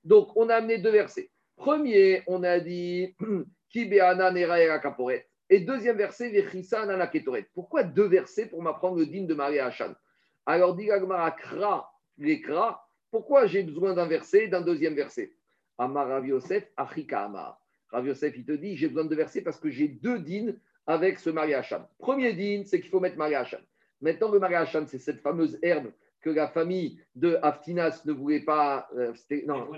Donc, on a amené deux versets. Premier, on a dit Ki be'ana nera era kaporet. Et deuxième verset, Vechissa, nana ketoret. Pourquoi deux versets pour m'apprendre le digne de Marie Hachan Alors, dit Kra, les Kra. Pourquoi j'ai besoin d'un verset et d'un deuxième verset? Amar Rav Yosef, Achika Amar. Rav Yosef, il te dit, j'ai besoin de versets parce que j'ai deux dînes avec ce Maria Hacham. Premier dîne, c'est qu'il faut mettre Maria Hacham. Maintenant, le Maria Hacham, c'est cette fameuse herbe que la famille de Aftinas ne voulait pas. euh, c'était- non,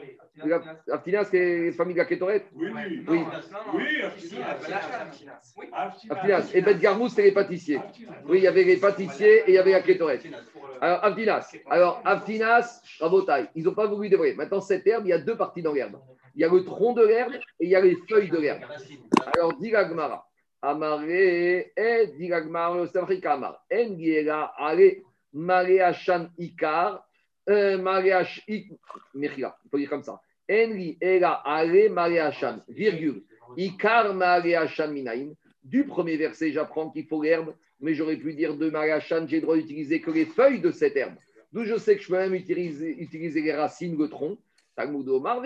Aftinas, c'est la famille de la Kétorette.
Oui, oui.
Oui.
Oui, Aftinas.
Aftinas. Et Beth Garmous, c'est les pâtissiers. Oui, il y avait les pâtissiers et il y avait la Kétorette. Alors, Aftinas. Alors, Aftinas, Rabotai, ils n'ont pas voulu dévoiler. Maintenant, cette herbe, il y a deux parties dans l'herbe. Il y a le tronc de l'herbe et il y a les feuilles de l'herbe. Alors, dit la Gemara, Amaré, et dit la Gemara, le Safrika Amar, En giera ale mareachan ikar, euh, mareach ik, mechila, il faut dire comme ça. Enri era ale mareachan, virgule, ikar mareachan minaim. Du premier verset, j'apprends qu'il faut l'herbe, mais j'aurais pu dire de mareachan, j'ai le droit d'utiliser que les feuilles de cette herbe. D'où je sais que je peux même utiliser, utiliser les racines, le tronc. Talmud Omar.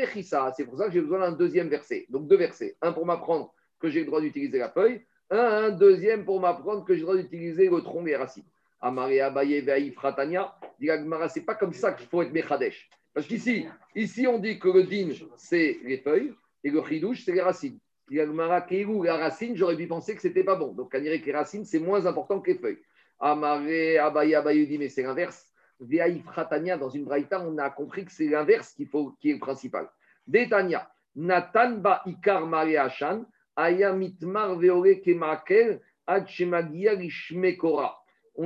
C'est pour ça que j'ai besoin d'un deuxième verset. Donc deux versets. Un pour m'apprendre que j'ai le droit d'utiliser la feuille. Un, un deuxième pour m'apprendre que j'ai le droit d'utiliser le tronc et les racines. Amaré Abaye Veaï Fratania. Dit c'est pas comme ça qu'il faut être Mechadesh. Parce qu'ici, ici, on dit que le din, c'est les feuilles et le chidouche, c'est les racines. Dit la racine, j'aurais pu penser que c'était pas bon. Donc, on dirait que les racines, c'est moins important que les feuilles. Amaré Abaye Abaye dit, mais c'est l'inverse. Veaï Fratania, dans une braïta, on a compris que c'est l'inverse faut, qui est le principal. Detania, Natan ba ikar mare ashan, On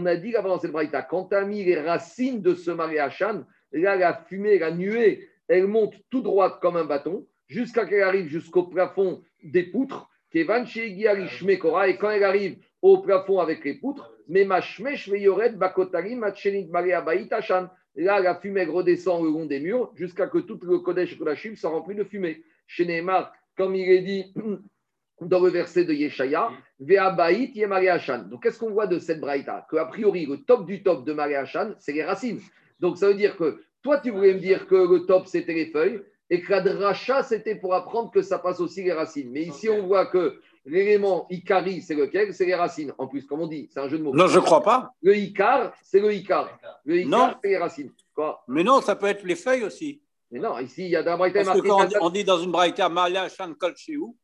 a dit là dans cette braïta, quand tu as mis les racines de ce mare ashan, là, la fumée, la nuée, elle monte tout droite comme un bâton, jusqu'à qu'elle arrive jusqu'au plafond des poutres, et quand elle arrive au plafond avec les poutres. Là, la fumée redescend le long des murs jusqu'à que tout le Kodesh Kodashim soit rempli de fumée. Chez Neymar, comme il est dit dans le verset de Yeshaya, Ve'abaït Yemariachan. Donc, qu'est-ce qu'on voit de cette braïta? Que, a priori, le top du top de Mariachan, c'est les racines. Donc, ça veut dire que toi, tu voulais me dire que le top, c'était les feuilles et que la dracha, c'était pour apprendre que ça passe aussi les racines. Mais ici, on voit que l'élément Ikari, c'est lequel? C'est les racines. En plus, comme on dit, c'est un jeu de mots.
Non, je ne crois pas.
Le Icar, c'est le Icar. Le
Non.
Icar, c'est les racines. Quoi?
Mais non, ça peut être les feuilles aussi.
Mais non, ici, il y a dans la braïta
Parce que quand on dit,
Natan-
on dit dans une braïta, Maria Shan Kol Shehu,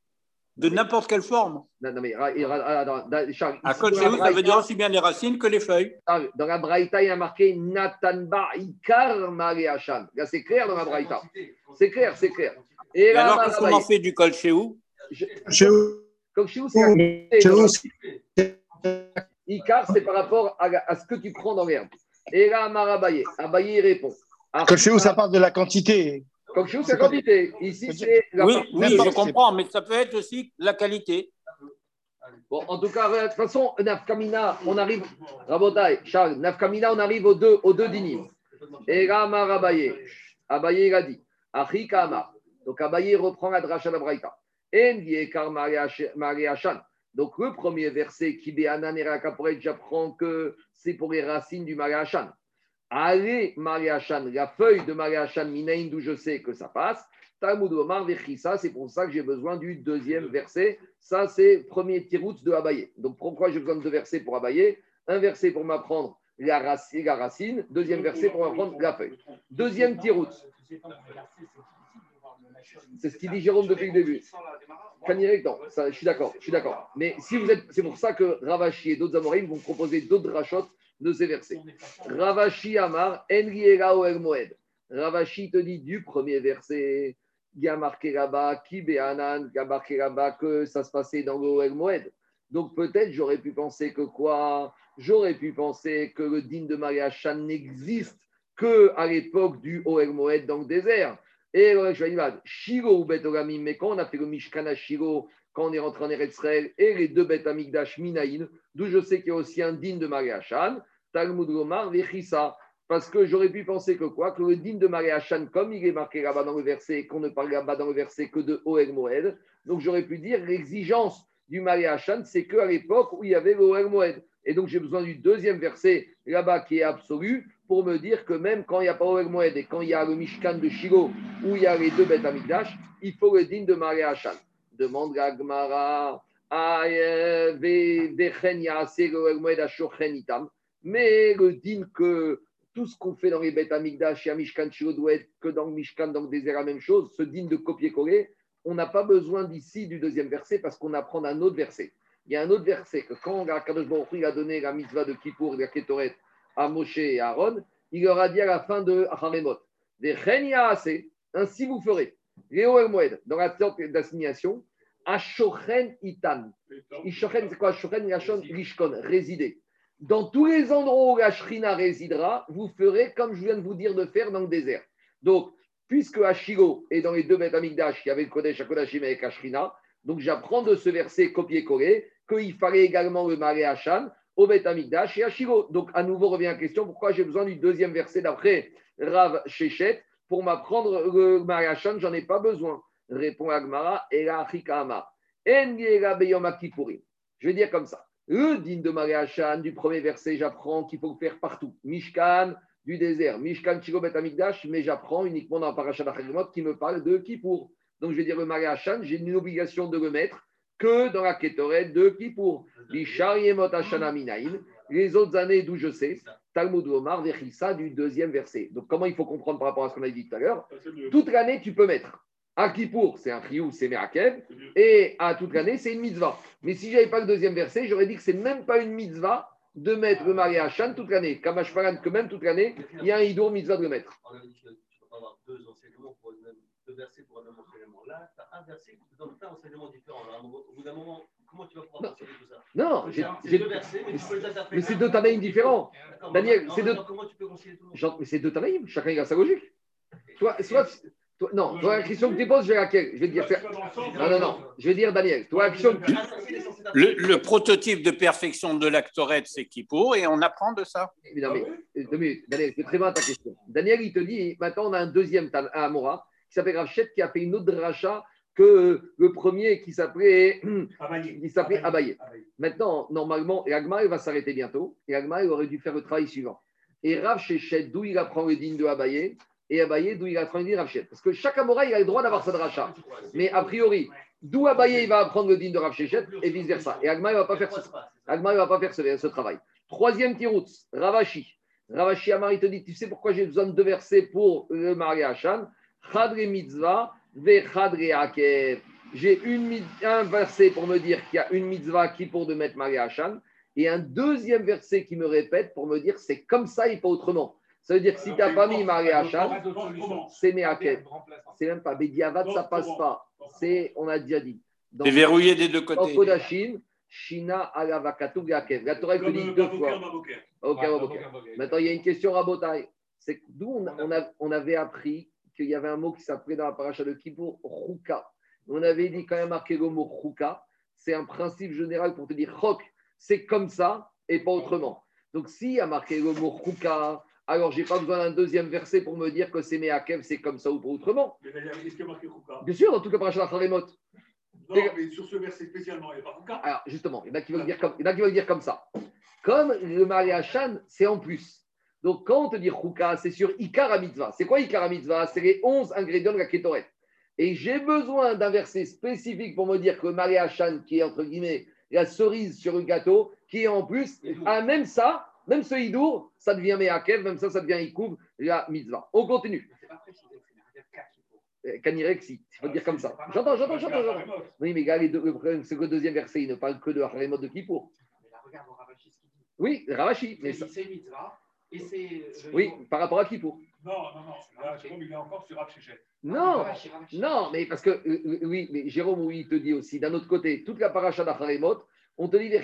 de n'importe quelle forme.
Non, non, mais ah,
À Shehu, ça veut
braïta-
dire aussi bien les racines que les feuilles.
Dans la Braïta, il y a marqué Natanba Ikar Maréachan. Là, c'est clair dans la Braïta. C'est clair, c'est clair. Et
Et
là,
alors, qu'est-ce qu'on
Marabaye,
en fait du Kol Shehu
je-
Chez vous,
comme chez vous, c'est
chez vous,
Ikar, c'est par rapport à, à ce que tu prends dans l'herbe. Et là, Marabaye, Abaye il répond.
Que chez vous, ça parle de la quantité.
Vous, c'est la quantité. Ici, c'est la
Oui, oui, je comprends, mais ça peut être aussi la qualité.
Bon, en tout cas, de toute façon, Nafkamina, on arrive, Rabotai, Charles, Nafkamina, on arrive aux deux, aux deux dynimes. Et là, Amar Abaye, Abaye, il a dit, Achi Kama. Donc, Abaye reprend la dracha de la Braïta. En Yekar Mariachan. Donc, le premier verset, qui est Anan et j'apprends que c'est pour les racines du Mariachan. Allez, Mariachan, la feuille de Mariachan Minaïn, d'où je sais que ça passe. Talmud Omar Vechissa, c'est pour ça que j'ai besoin du deuxième verset. Ça, c'est premier tirout de Abaye. Donc, pourquoi j'ai besoin de deux versets pour Abaye? Un verset pour m'apprendre la racine, la racine, deuxième verset pour m'apprendre la feuille. Deuxième tirout. C'est ce qu'il dit Jérôme depuis le début. Ça, je suis d'accord, je suis d'accord. Mais si vous êtes, c'est pour ça que Ravashi et d'autres Amorim vont proposer d'autres rachotes de ces versets. Ravashi Amar, Oel Moed. Ravashi te dit du premier verset, il y a marqué là-bas, Ki Be'anan, il y a marqué là-bas que ça se passait dans le Oel Moed. Donc peut-être j'aurais pu penser que quoi? J'aurais pu penser que le din de Mariachan n'existe que à l'époque du Oel Moed dans le désert. Et le Shvaïvad, Shiro ou mais quand on a fait le Mishkan à Shiro, quand on est rentré en Eretz Israël, et les deux Bet Amigdash Minaïn, d'où je sais qu'il y a aussi un din de Mariachan, Talmud Gomar, Vechissa. Parce que j'aurais pu penser que quoi Que le din de Mariachan, comme il est marqué là-bas dans le verset, et qu'on ne parle là-bas dans le verset que de Oel Moed, donc j'aurais pu dire l'exigence du Mariachan, c'est qu'à l'époque où il y avait le Moed. Et donc j'ai besoin du deuxième verset là-bas qui est absolu pour me dire que même quand il n'y a pas Oel Moed et quand il y a le Mishkan de Shiloh où il y a les deux bêtes Amigdash, il faut le din de Mariachan. Demande la Gemara. Mais le din que tout ce qu'on fait dans les bêtes Amigdash et à Mishkan doit que dans le Mishkan, dans le désert, la même chose, ce din de copier-coller, on n'a pas besoin d'ici du deuxième verset parce qu'on apprend un autre verset. Il y a un autre verset que quand Kadosh Baruch a donné la mitzvah de Kippour et la Ketoret à Moshe et à Aaron, il leur a dit à la fin de Haremot, ainsi vous ferez. Léo Moed, dans la tente d'assignation, Ashochen Itan. Ishochen, c'est quoi? Ashochen Yashon Rishkon, résider. Dans tous les endroits où la Shrina résidera, vous ferez comme je viens de vous dire de faire dans le désert. Donc, puisque à Shiloh et dans les deux bêtes Amigdash, il y avait le Kodesh Akodashim avec Ashrina, donc j'apprends de ce verset copier-coller qu'il fallait également le Maré Hachan au bêtes Amigdash et à Shiloh. Donc à nouveau revient la question pourquoi j'ai besoin du deuxième verset d'après Rav Shechet? Pour m'apprendre le Maré Hachan J'en ai pas besoin. Répond Agmara et la Kippourim. Je vais dire comme ça. Le din de Maré Hachan du premier verset, j'apprends qu'il faut le faire partout. Mishkan, du désert, Mishkan Chigobet Amigdash, mais j'apprends uniquement dans Parashat Achrimot qui me parle de Kippour. Donc je vais dire le Maré Hachan, j'ai une obligation de le mettre que dans la Ketoret de Kippour. Les autres années d'où je sais, Talmud Omar, Vechissa du deuxième verset. Donc comment il faut comprendre par rapport à ce qu'on a dit tout à l'heure?
Mieux.
Toute l'année, tu peux mettre. À Kippour, c'est un Friou, c'est Merakev. Et à toute l'année, c'est une mitzvah. Mais si j'avais pas le deuxième verset, j'aurais dit que c'est même pas une mitzvah de mettre le Maré Hachan toute l'année. Kamash Paran, que même toute l'année, il y a un Hidour mitzvah de le mettre.
On avait dit que tu ne peux pas avoir deux enseignements pour le même, deux versets pour un même enseignement. Là, tu as un verset qui te donne. Alors, à un moment- au bout d'un moment, comment tu vas pouvoir
Non.
tout ça?
Non, j'ai-
deux versets, mais tu peux les
mais c'est deux Tanaïm différents. Daniel,
mais
c'est deux-
Comment tu peux concilier tout le monde?
Genre, mais c'est deux Tanaïm, chacun il a sa logique. Toi, soit, toi- non, toi, la question que tu poses, je vais laquelle Je vais te dire. Non, non, non. Je vais dire, Daniel, toi, la question
Le, prototype de perfection de l'actorette, c'est Kippour, et on apprend de ça.
Mais, deux minutes. Daniel, c'est très bien ta question. Daniel, il te dit, maintenant, on a un deuxième un Amora qui s'appelle Rachet, qui a fait une autre dracha que le premier qui s'appelait
Abaye.
s'appelait. Maintenant, normalement, l'Agma, il va s'arrêter bientôt. Et l'Agma, il aurait dû faire le travail suivant. Et Rav Shechet, d'où il apprend le digne de Abaye, et Abaye, d'où il apprend le digne de Rav Shechet. Parce que chaque Amora, il a le droit d'avoir sa dracha. Mais a priori, d'où Abaye, il va apprendre le digne de Rav Shechet, et vice-versa. Et Agma, il ne va pas faire ce, Agma, il va pas faire ce, ce travail. Troisième tiroutz, Ravashi. Ravashi Amar, il te dit, tu sais pourquoi j'ai besoin de deux versets pour le Hachan Chadre mitzvah. J'ai un verset pour me dire qu'il y a une mitzvah qui pour de mettre Marie Hachan, et un deuxième verset qui me répète pour me dire c'est comme ça et pas autrement. Ça veut dire que si tu n'as pas mis Marie Hachan, c'est Meakev. C'est même pas Bediavad, ça passe pas. C'est, on a déjà dit. Dans,
C'est verrouillé des deux
dans
côtés.
Kodashim, Shina Alavakatu Gakev. La Torah te dit deux fois. Ok, ok. Maintenant, il y a une question rabotaille. C'est d'où on, on a- on avait appris qu'il y avait un mot qui s'appelait dans la paracha de Kippour, Ruka. On avait dit quand même marqué le mot Ruka. C'est un principe général pour te dire Chok, c'est comme ça et pas autrement. Donc, s'il y a marqué le mot Ruka, alors j'ai pas besoin d'un deuxième verset pour me dire que c'est Meakev, c'est comme ça ou pas autrement.
Mais d'ailleurs, est-ce qu'il y a marqué Ruka
Bien sûr, dans toute la paracha d'Acharemot.
Non, mais sur ce verset spécialement, il n'y a pas Ruka.
Alors, justement, il y en a qui veulent le dire comme, il y en a qui veulent le dire comme ça. Comme le Hachan, c'est en plus. Donc, quand on te dit Chouka, c'est sur Ikara Mitzvah. C'est quoi Ikara Mitzvah C'est les 11 ingrédients de la Ketoret. Et j'ai besoin d'un verset spécifique pour me dire que le Marie Hachan, qui est entre guillemets la cerise sur le gâteau, qui est en plus, ah, même ça, même ce Hidour, ça devient Meakev, même ça, ça devient Ikoub, la Mitzvah. On continue. Euh, Kanirek, si, il faut dire comme ça. J'entends, j'entends, j'entends. Oui, mais gars, le problème, c'est que le deuxième verset, il ne parle que de Haremot de Kippour.
Regarde, on Ravachi ce qu'il dit.
Oui, Ravashi. Mais ça-
mitzvah. Et c'est. le
oui, par rapport à Kippour.
Non, non, non. Là, Jérôme, il est encore sur Rav Shechet.
Non,
Ravachi.
non, mais parce que, euh, euh, oui, mais Jérôme, oui, il te dit aussi, d'un autre côté, toute la paracha d'Acharemot, on te dit les.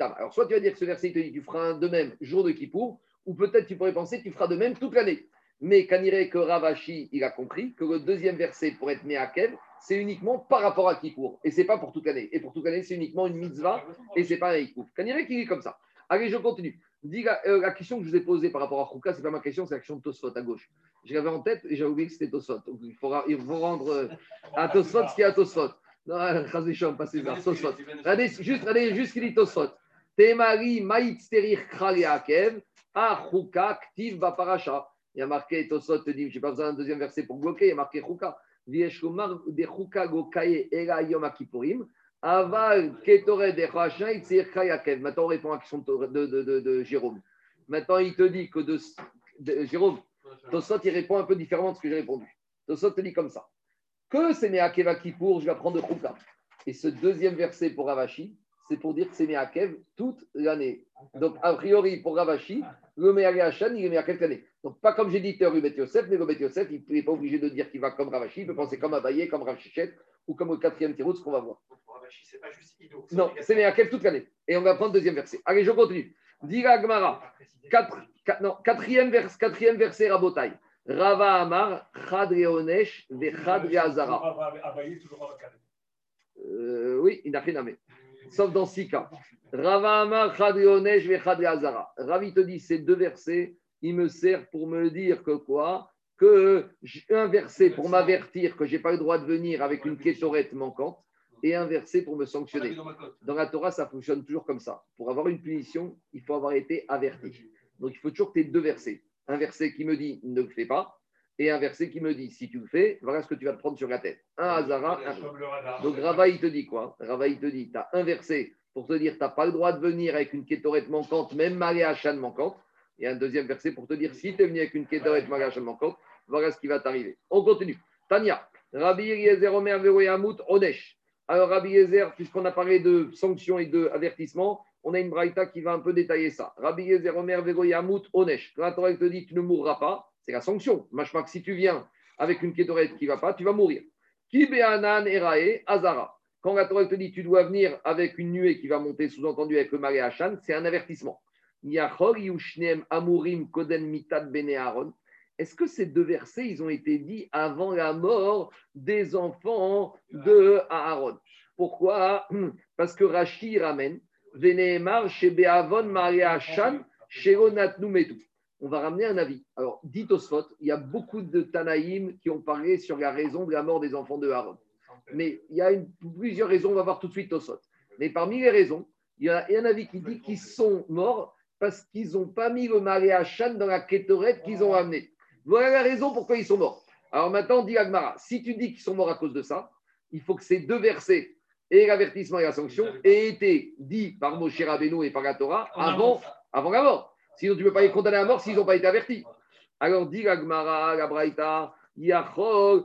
Alors, soit tu vas dire que ce verset, il te dit, tu feras un de même jour de Kippour, ou peut-être tu pourrais penser que tu feras de même toute l'année. Mais Kanire que Ravashi, il a compris que le deuxième verset pour être Meakev, c'est uniquement par rapport à Kippour. Et c'est pas pour toute l'année. Et pour toute l'année, c'est uniquement une mitzvah et c'est pas un Ikouf. Kanire qui est comme ça? Allez, je continue. La, euh, la question que je vous ai posée par rapport à Chouka, c'est pas ma question, c'est la question de Tosfot à gauche. Je l'avais en tête et j'ai oublié que c'était Tosfot. Donc, il faut, il faut rendre euh, à Tosfot ce qu'il y a à Tosfot. Non, Chazéchom, pas César, Tosfot. Regardez, juste, regardez juste ce qu'il dit Tosfot. Temari maïtsterir kraliakev, a Chouka ktiv baparacha. Il y a marqué Tosfot, te dit, je n'ai pas besoin d'un deuxième verset pour bloquer, il y a marqué Chouka. Vieshkomar de Chouka gokaye era yom akipurim. Aval krayakev. Maintenant, on répond à la question de, de, Jérôme. Maintenant, il te dit que de, Jérôme, Tosot, il répond un peu différemment de ce que j'ai répondu. Tosot te dit comme ça. Que c'est Meakev Kippour, je vais apprendre de Chouka. Et ce deuxième verset pour Ravashi, c'est pour dire que c'est Meakev toute l'année. Donc, a priori, pour Ravashi, le Meakev il est Meakev l'année. Donc, pas comme j'ai dit Théorie Yosef, mais le Bet Yosef, il n'est pas obligé de dire qu'il va comme Ravashi, il peut penser comme Abaye, comme Rav Shechet, ou comme le quatrième tirou, ce qu'on va voir.
C'est pas juste Ido.
Non, c'est Meakev toute l'année. Et on va prendre le deuxième verset. Allez, je continue. Dira Gmara. Non, quatrième, vers, quatrième verset Rabotai. Rava Amar, Chad Reonesh, Vechad Reazara.
Abaye, toujours Rava Karim.
Euh, oui, il n'a rien à mettre. Sauf dans six cas. Rava Amar, Chad Reonesh, Vechad Reazara. Ravi te dit, ces deux versets, ils me servent pour me dire que quoi? Que j'ai un verset pour m'avertir que je n'ai pas le droit de venir avec une kétorette manquante et un verset pour me sanctionner.
Dans
la Torah, ça fonctionne toujours comme ça. Pour avoir une punition, il faut avoir été averti. Donc, il faut toujours que tu aies deux versets. Un verset qui me dit ne le fais pas, et un verset qui me dit si tu le fais, voilà ce que tu vas te prendre sur la tête. Un Hazara, un donc Rava, il te dit quoi? Rava, il te dit, tu as un verset pour te dire, tu n'as pas le droit de venir avec une kétorette manquante, même Marie Hachan manquante. Et un deuxième verset pour te dire, si tu es venu avec une kétorette Marie Hachan manquante, voilà ce qui va t'arriver. On continue. Tania, Rabbi Eliezer Omer Veroyamut Onesh. Alors Rabbi Eliezer, puisqu'on a parlé de sanctions et d'avertissements, on a une braïta qui va un peu détailler ça. Rabbi Eliezer Omer Veroyamut Onesh. Quand la Torah te dit, tu ne mourras pas, c'est la sanction. Machma que si tu viens avec une kétorette qui ne va pas, tu vas mourir. Ki be'anan erae azara. Quand la Torah te dit tu dois venir avec une nuée qui va monter, sous-entendu avec le Maré Hachan, c'est un avertissement. Est-ce que ces deux versets, ont été dits avant la mort des enfants de Aaron? Pourquoi? Parce que Rashi ramène Veneemar Be'avon Onatnu Metu. On va ramener un avis. Alors, dit Tosfot, il y a beaucoup de Tanaïm qui ont parlé sur la raison de la mort des enfants de Aaron. Mais il y a plusieurs raisons, on va voir tout de suite Tosfot. Mais parmi les raisons, il y a un avis qui dit qu'ils sont morts parce qu'ils n'ont pas mis le Maré Hachan dans la kétorette qu'ils ont amenée. Voilà la raison pourquoi ils sont morts. Alors maintenant, dit Agmara, si tu dis qu'ils sont morts à cause de ça, il faut que ces deux versets, et l'avertissement et la sanction, aient été dits par Moshe Rabbeinu et par la Torah avant, avant la mort. Sinon, tu ne peux pas les condamner à mort s'ils n'ont pas été avertis. Alors, dit Agmara, la Braïta, Yachol,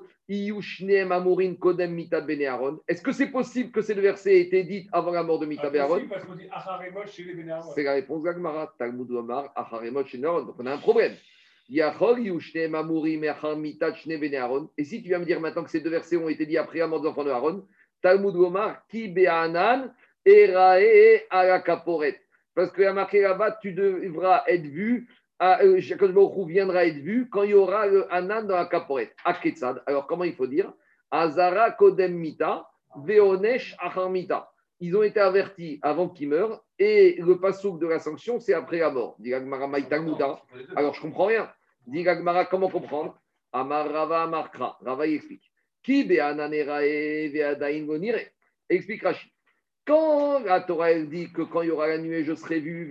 Kodem Mita Aaron. Est-ce que c'est possible que ces deux versets aient été dits avant la mort de Mita Ben
Bénéarons.
C'est la réponse d'Agmara. Talmud Omar, Acharemot. Donc, on a un problème. Et si tu viens me dire maintenant que ces deux versets ont été dits après la mort des enfants de Aaron, Talmud Omar, Ki Be'anan, Erae Alakaporet. Parce qu'il y a marqué là-bas, tu devras être vu, Shakadosh Baruch Hu viendra être vu quand il y aura le Hanan dans la caporette. Aketsad. Alors comment il faut dire? Azara Kodem Mita, Veonesh. Ils ont été avertis avant qu'ils meurent et le pasouk de la sanction, c'est après la mort. Dit. Alors je comprends rien. Dit comment comprendre? Amar Rava. Rava explique. Gonire. Explique Rachid. Quand la Torah elle dit que quand il y aura la nuée, je serai vu.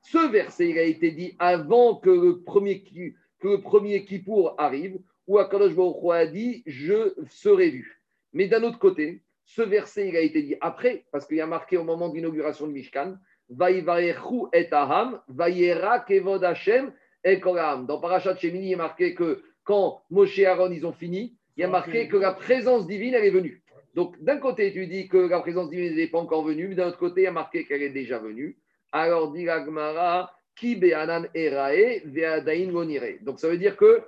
Ce verset, il a été dit avant que le premier, ki- que le premier Kippour arrive, où Akadosh Baruch a dit Je serai vu. Mais d'un autre côté, ce verset, il a été dit après, parce qu'il y a marqué au moment de l'inauguration de Mishkan et Aham, Vaïera Kevod Hashem Dans Parashat Shemini, il est marqué que quand Moshe et Aaron, ils ont fini, il y a marqué que la présence divine, elle est venue. Donc, d'un côté, tu dis que la présence divine n'est pas encore venue, mais d'un autre côté, il y a marqué qu'elle est déjà venue. Alors, dit la Gemara, Ki be'anan erae ve'adain gonire. Donc, ça veut dire que,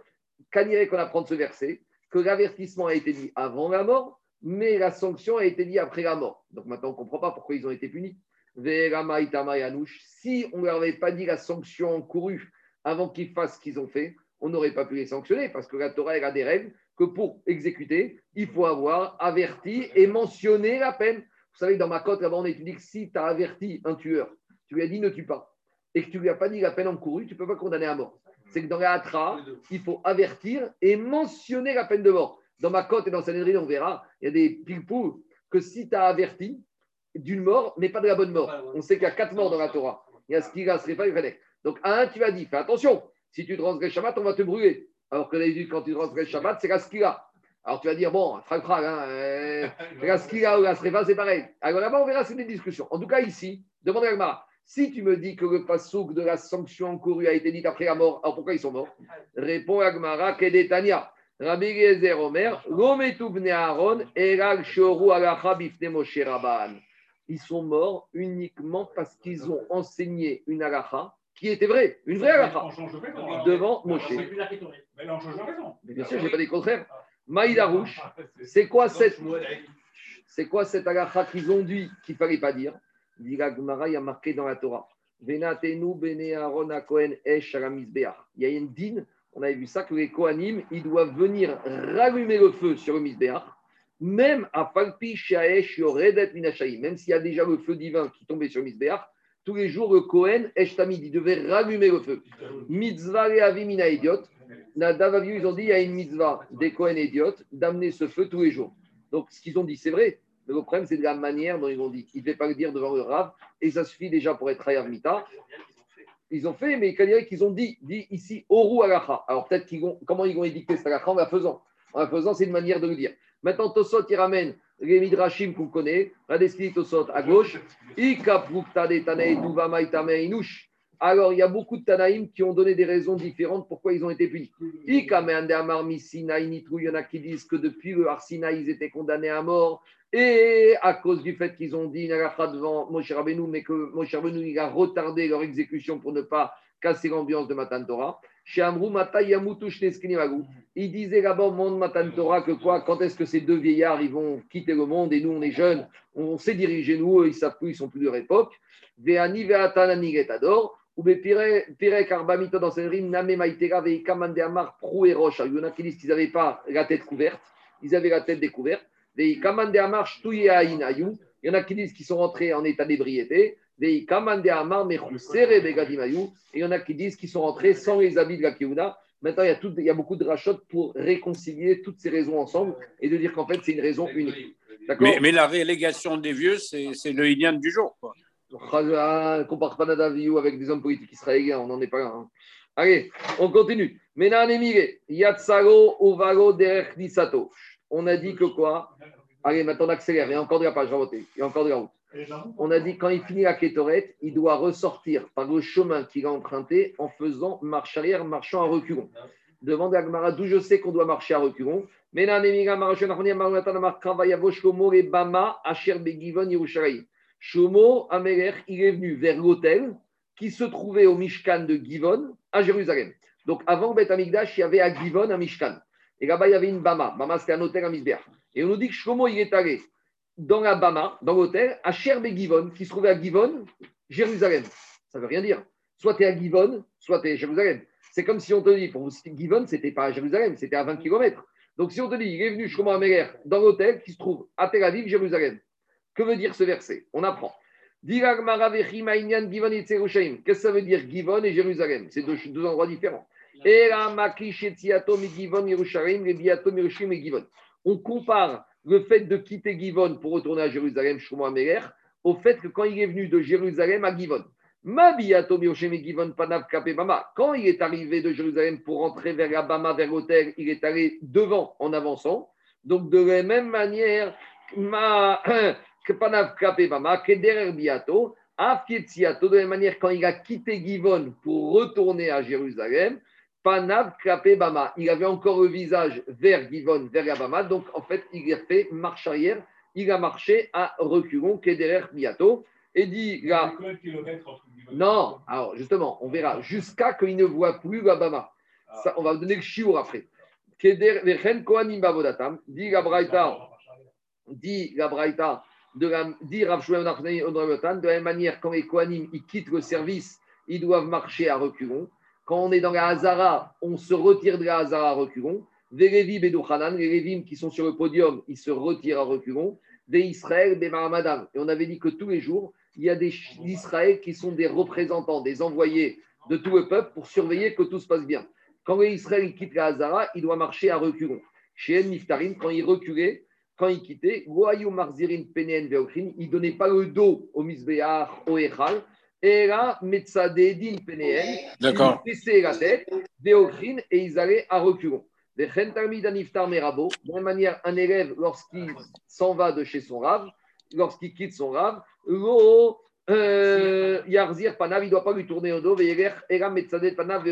Kanire qu'on apprend de ce verset, que l'avertissement a été dit avant la mort, mais la sanction a été dit après la mort. Donc, maintenant, on ne comprend pas pourquoi ils ont été punis. Si on ne leur avait pas dit la sanction encourue avant qu'ils fassent ce qu'ils ont fait, on n'aurait pas pu les sanctionner parce que la Torah elle a des règles que pour exécuter, il faut avoir averti et mentionné la peine. Vous savez, dans ma cote, là-bas, on étudie que si tu as averti un tueur, tu lui as dit ne tue pas, et que tu lui as pas dit la peine encourue, tu ne peux pas condamner à mort. C'est que dans la Hatra, il faut avertir et mentionner la peine de mort. Dans ma cote et dans Sanhedrin, on verra, il y a des pilpous que si tu as averti d'une mort, mais pas de la bonne mort. On sait qu'il y a quatre morts dans la Torah. Il y a ce qui reste, pas Donc, à un, tu as dit, fais attention, si tu transgresses Shabbat, on va te brûler. Alors que d'habitude, quand tu transgresses Shabbat, c'est la skila. Alors tu vas dire, bon, frag frag, hein, euh, la skila ou la srefa, c'est pareil. Alors là-bas, on verra, c'est des discussions. En tout cas, ici, demande à Agmara, si tu me dis que le pasouk de la sanction encourue a été dit après la mort, alors pourquoi ils sont morts? Répond Agmara, Kedetania. Rabbi Eliezer Omer, Aaron, Eral Shoru Moshe Rabban. Ils sont morts uniquement parce qu'ils ont enseigné une alacha qui était vraie, une vraie
alors.
devant Moshe.
Mais là, on change de raison.
Mais bien sûr, je n'ai pas dit contraire. Maïdarouche, c'est quoi cette. C'est quoi cette halakha qu'ils ont dit qu'il ne fallait pas dire? Dit il y a marqué dans la Torah. Venatenu bene Aaron Kohen esh. Il y a une dîne, on avait vu ça, que les Kohanim, ils doivent venir rallumer le feu sur le mizbeach, même à Falpi Shaesh Yoredet Minashaï, même s'il y a déjà le feu divin qui tombait sur le mizbeach, tous les jours, le Kohen, Esh Tamid, il devait rallumer le feu. Mitzvah le avi mina idiot. Nadav ils ont dit, il y a une mitzvah des Kohen idiotes d'amener ce feu tous les jours. Donc, ce qu'ils ont dit, c'est vrai. Le problème, c'est de la manière dont ils ont dit. Ils ne devaient pas le dire devant le Rav. Et ça suffit déjà pour être Mita. Ils ont fait, mais il qu'ils ont dit, dit ici, Oru Alacha. Alors, peut-être qu'ils vont, comment ils vont édicter cette Alacha En la faisant? En la faisant, c'est une manière de le dire. Maintenant, Tosot, il ramène les Midrashim qu'on connaît. La destinée Tosot à gauche. Alors, il y a beaucoup de Tanaïm qui ont donné des raisons différentes pourquoi ils ont été punis. Il y en a qui disent que depuis le Arsina, ils étaient condamnés à mort. Et à cause du fait qu'ils ont dit devant Moshe Rabbeinu, mais que Moshe Rabbeinu a retardé leur exécution pour ne pas casser l'ambiance de Matan Torah. Il disait là-bas au monde Matan Torah que quoi Quand est-ce que ces deux vieillards ils vont quitter le monde et nous on est jeunes, on sait diriger nous, eux, ils savent plus, ils sont plus de leur époque. Veani Veatan Anigetador. Ou Pire Karbamito dans cette rime, Name Maitera Veika Mandeamar Prou et Roche. Il y en a qui disent qu'ils n'avaient pas la tête couverte, ils avaient la tête découverte. Veika Mandeamar Shtuye Ainayu. Il y en a qui disent qu'ils sont rentrés en état d'ébriété. Et il y en a qui disent qu'ils sont rentrés sans les habits de la Kiuna. Maintenant, il y, a tout, il y a beaucoup de rachotes pour réconcilier toutes ces raisons ensemble et de dire qu'en fait, c'est une raison unique.
Mais, mais la relégation des vieux, c'est le Ilian du jour. quoi.
Ah, compare pas Nadaviou avec des hommes politiques israéliens, on n'en est pas là. hein. Allez, on continue. On a dit que quoi? Allez, maintenant on accélère. Il y a encore de la page à voter. Il y a encore de la route. On a dit quand il finit la kétorette, il doit ressortir par le chemin qu'il a emprunté en faisant marche arrière, marchant à reculons. Demande à d'où je sais qu'on doit marcher à reculons? Shomo Amelech, il est venu vers l'hôtel qui se trouvait au Mishkan de Givon à Jérusalem. Donc avant Beth Amikdash, il y avait à Givon un Mishkan. Et là-bas, il y avait une Bama. Bama, c'était un hôtel à Misbéach. Et on nous dit que Shlomo, il est allé dans la Bama, dans l'hôtel, à Sherbe Givon, qui se trouvait à Givon, Jérusalem. Ça ne veut rien dire. Soit tu es à Givon, soit tu es à Jérusalem. C'est comme si on te dit, pour vous, Givon, ce n'était pas à Jérusalem, c'était à 20 km. Donc si on te dit, il est venu Shlomo Amelech dans l'hôtel qui se trouve à Tel Aviv, Jérusalem. Que veut dire ce verset? On apprend. Qu'est-ce que ça veut dire Givon et Jérusalem? C'est deux, deux endroits différents. On compare le fait de quitter Givon pour retourner à Jérusalem, Shlomo Amelech, au fait que quand il est venu de Jérusalem à Givon, quand il est arrivé de Jérusalem pour rentrer vers la Bama, vers l'hôtel, il est allé devant en avançant. Donc de la même manière, de la même manière, quand il a quitté Givon pour retourner à Jérusalem, Kapé Bama, il avait encore le visage vers Givon, vers la Bama, donc en fait, il a fait marche arrière, il a marché à reculons, derrière Biato, et dit là, non, alors justement, on verra, jusqu'à qu'il ne voit plus la Bama. Ça, on va donner le chiour après. Dit la Braïta, dit la Braïta, de la, dit Rav de la même manière, quand les Kohanim ils quittent le service, ils doivent marcher à reculons. Quand on est dans la Hazara, on se retire de la Hazara à reculons. Des Lévi Bedouchanan, les Lévim qui sont sur le podium, ils se retirent à reculons. Des Israël, des Mahamadan. Et on avait dit que tous les jours, il y a des Israël qui sont des représentants, des envoyés de tout le peuple pour surveiller que tout se passe bien. Quand les Israël quitte la Hazara, il doit marcher à reculons. Chez El Niftarim, quand il reculait, quand il quittait, il ne donnait pas le dos au Misbéach, au Echal, et là, Metzadedin ils baissaient la tête, et ils allaient à reculons. De la même manière, un élève, lorsqu'il s'en va de chez son rave, lorsqu'il quitte son rave, euh, Yarzir Panav, il ne doit pas lui tourner au dos, Veyeler, Era Metzadet Panav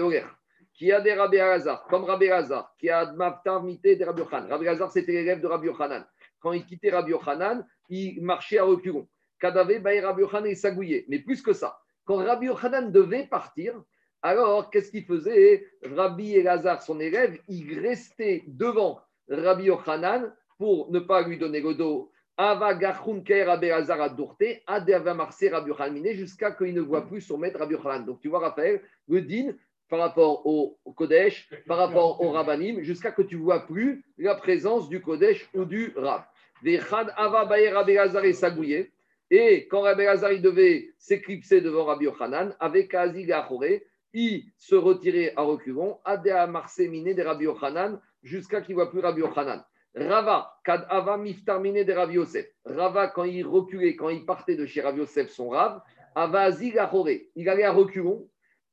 qui a des Rabbi Hazar, comme Rabbi Hazar, qui a Maftar Mité des Rabbi Yochanan. Rabbi Hazar, c'était l'élève de Rabbi Yochanan. Quand il quittait Rabbi Yochanan, il marchait à reculons. Kadavé, Rabbi il s'agouillait. Mais plus que ça, quand Rabbi Yochanan devait partir, alors qu'est-ce qu'il faisait? Rabbi Elazar, son élève, il restait devant Rabbi Yochanan pour ne pas lui donner le dos Ava Rabbi Lazar Adorte, Ade Ava Marse Rabbi Yochanan jusqu'à qu'il ne voit plus son maître Rabbi Yochanan. Donc tu vois, Raphaël, le din par rapport au Kodesh, par rapport au Rabbanim, jusqu'à que tu ne vois plus la présence du Kodesh ou du Rab. Vechad Ava Rabbi Lazar et Sagouye. Et quand Rabbi Lazar devait s'éclipser devant Rabbi Yochanan, avec Azig Achore, il se retirait à reculons, Adea Marsemine de Rabbi Yochanan, jusqu'à qu'il ne voit plus Rabbi Yochanan. Rava, Kad Ava Miftarmine de Rabbi Yosef. Rava, quand il reculait, quand il partait de chez Rabbi Yosef, son Rav, Ava Azig Achore, il allait à reculons,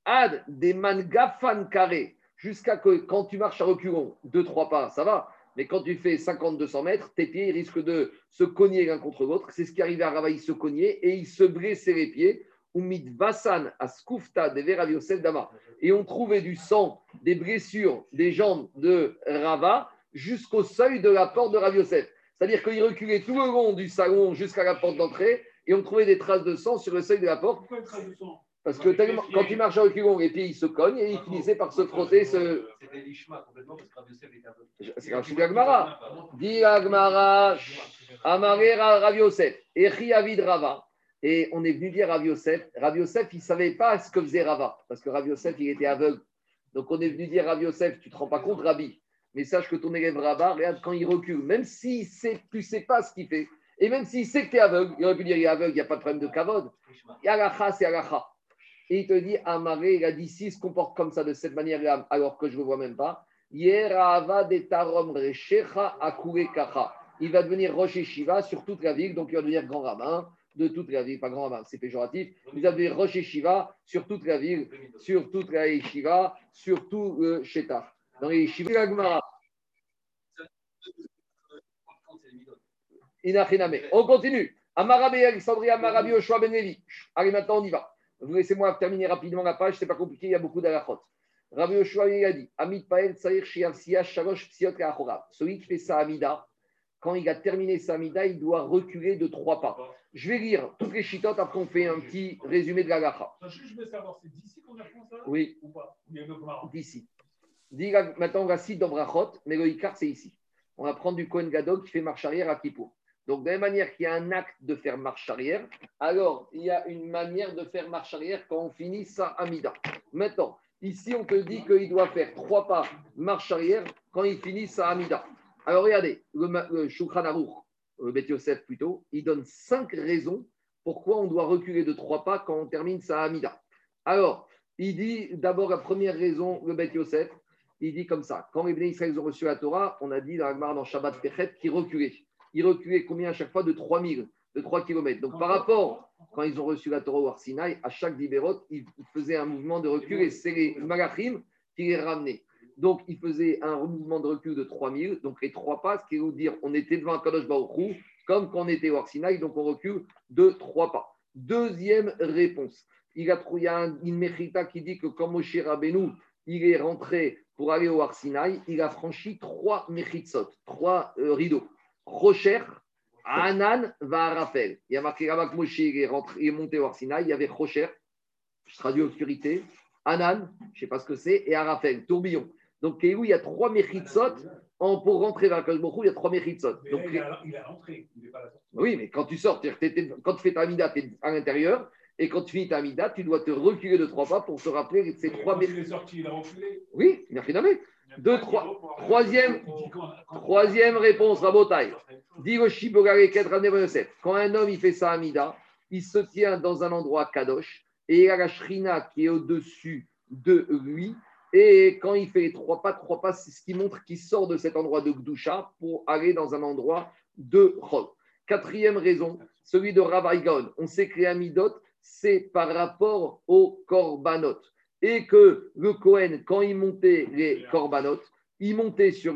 Ad des mangafan carré, jusqu'à que quand tu marches à reculons, deux, trois pas, ça va. Mais quand tu fais 50-200 mètres, tes pieds risquent de se cogner l'un contre l'autre. C'est ce qui arrivait à Rava, il se cognait et il se blessait les pieds. Et on trouvait du sang, des blessures des jambes de Rava jusqu'au seuil de la porte de Rav. C'est-à-dire qu'il reculait tout le long du salon jusqu'à la porte d'entrée et on trouvait des traces de sang sur le seuil de la porte.
Pourquoi une trace de sang?
Parce que tellement- quand tu marches à reculons, les pieds ils se cognent et ils finissaient par se frotter. Ce...
C'était l'Ishma complètement parce que Rabbi Yosef était aveugle.
C'est un chou d'Agmara. Dit Agmara, Amaré Rav Yosef, Echi Avid Rava. Et on est venu dire Rav Yosef. Rav Yosef, il ne savait pas ce que faisait Rava, parce que Rav Yosef, il était aveugle. Donc on est venu dire Rav Yosef, tu ne te rends pas compte, Rabbi, mais sache que ton élève Rava, regarde quand il recule, même si sait, tu ne sais pas ce qu'il fait, et même s'il sait que tu es aveugle, il aurait pu dire il est aveugle, il n'y a pas de problème de kavod. Yalacha, c'est Yalacha. Et il te dit, Amaré, il a dit, s'il se comporte comme ça, de cette manière-là, alors que je ne le vois même pas. Il va devenir Rosh Shiva sur toute la ville, donc il va devenir grand rabbin de toute la ville, pas grand rabbin, c'est péjoratif. Il va devenir Rosh Shiva sur toute la ville, sur toute la yeshiva, sur tout le Shetach. Dans les. Inachiname. On continue. Amarabi Alexandrie, Amarabi Oshua Ben. Allez, maintenant on y va. Vous laissez-moi terminer rapidement la page, c'est pas compliqué, il y a beaucoup d'alachot. Rabbi Yoshua a dit Amit Pael Siya Shalosh Psiot. Celui qui fait sa Amida, quand il a terminé sa Amida, il doit reculer de trois pas. Je vais lire toutes les chitotes après on fait un petit résumé de la
je veux savoir, c'est d'ici qu'on apprend ça
Oui,
Ou pas
d'ici. Maintenant, on va citer dans Brachot, mais le Icar, c'est ici. On va prendre du Kohen Gadol qui fait marche arrière à Kippour. Donc, de la même manière qu'il y a un acte de faire marche arrière, alors il y a une manière de faire marche arrière quand on finit sa Amida. Maintenant, ici, on te dit qu'il doit faire trois pas marche arrière quand il finit sa Amida. Alors, regardez, le, le Aruch, le Bet Yosef plutôt, il donne cinq raisons pourquoi on doit reculer de trois pas quand on termine sa Amida. Alors, il dit d'abord la première raison, le Bet Yosef, il dit comme ça. Quand les Israël ont reçu la Torah, on a dit dans la dans Shabbat Pechet qu'ils reculaient. Ils reculaient combien à chaque fois De 3000, de 3 km. Donc par rapport, quand ils ont reçu la Torah au Har Sinaï, à chaque Dibérot, ils faisaient un mouvement de recul et c'est les Malachim qui les ramenaient. Donc ils faisaient un mouvement de recul de 3000, donc les trois pas, ce qui veut dire on était devant Kadosh Baruch comme quand on était au Har Sinaï, donc on recule de trois pas. Deuxième réponse. Il, a il y a un- une Mechita qui dit que quand Moshe Rabbeinu, il est rentré pour aller au Har Sinaï, il a franchi trois Mechitsot, trois euh, rideaux. Rocher, Anan, va Raphaël. Il y a marqué là-bas que Moshe il est, rentré, il est monté au Har Sinaï, il y avait Rocher, je traduis obscurité, Anan, je ne sais pas ce que c'est, et Arafel, tourbillon. Donc, Kéhou, il y a trois Mechitsot. En, pour rentrer vers Akash il y a trois Mechitsot.
Mais
Donc,
il, a, il rentré, il n'est pas à la sortie.
oui, mais quand tu sors, quand tu fais ta Mida, tu es à l'intérieur. Et quand tu finis ta Mida, tu dois te reculer de trois pas pour te rappeler ces trois
quand
Mechitsot.
il est sorti, il a reculé.
Oui, merci Namé. Deux, trois. Troisième, troisième réponse, Rabotai. Kedra Yosef. Quand un homme il fait sa Amida, il se tient dans un endroit kadosh et il a la shrina qui est au-dessus de lui. Et quand il fait les trois pas, trois pas, c'est ce qui montre qu'il sort de cet endroit de Gdusha pour aller dans un endroit de Chol. Quatrième raison, celui de Ravaïgon. On sait que les Amidot, c'est par rapport au Korbanot. Et que le Kohen, quand il montait les Korbanot, il montait sur,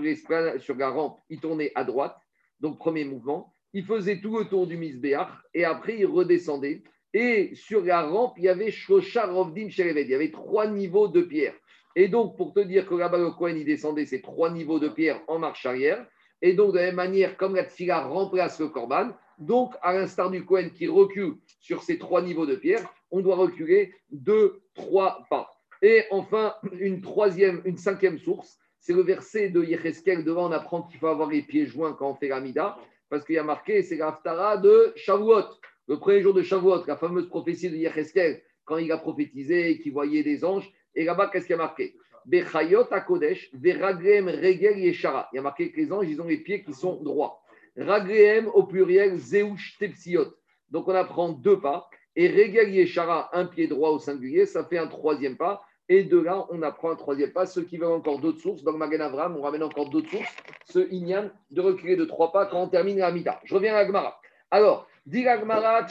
sur la rampe, il tournait à droite, donc premier mouvement, il faisait tout le tour du Misbéach, et après il redescendait. Et sur la rampe, il y avait Shosha Rovdim Shereved, il y avait trois niveaux de pierre. Et donc, pour te dire que là-bas, le Kohen, il descendait ces trois niveaux de pierre en marche arrière, et donc de la même manière, comme la tfila remplace le Korban, donc à l'instar du Kohen qui recule sur ces trois niveaux de pierre, on doit reculer deux, trois pas. Et enfin, une troisième, une cinquième source, c'est le verset de Yecheskel. Devant, on apprend qu'il faut avoir les pieds joints quand on fait la mida. Parce qu'il y a marqué, c'est l'Aftara de Shavuot. Le premier jour de Shavuot, la fameuse prophétie de Yecheskel, quand il a prophétisé qu'il voyait des anges. Et là-bas, qu'est-ce qu'il y a marqué? Bechayot Kodesh, Veraglem Regel Yeshara. Il y a marqué que les anges, ils ont les pieds qui sont droits. Raglem au pluriel, Zeush Tepsiot. Donc on apprend deux pas. Et Regel Yeshara, un pied droit au singulier, ça fait un troisième pas. Et de là, on apprend un troisième pas. Ceux qui veulent encore d'autres sources, dans le Magan Avram, on ramène encore d'autres sources. Ce Inyan de reculer de trois pas quand on termine la Mida. Je reviens à Agmara. Alors, dit Agmara,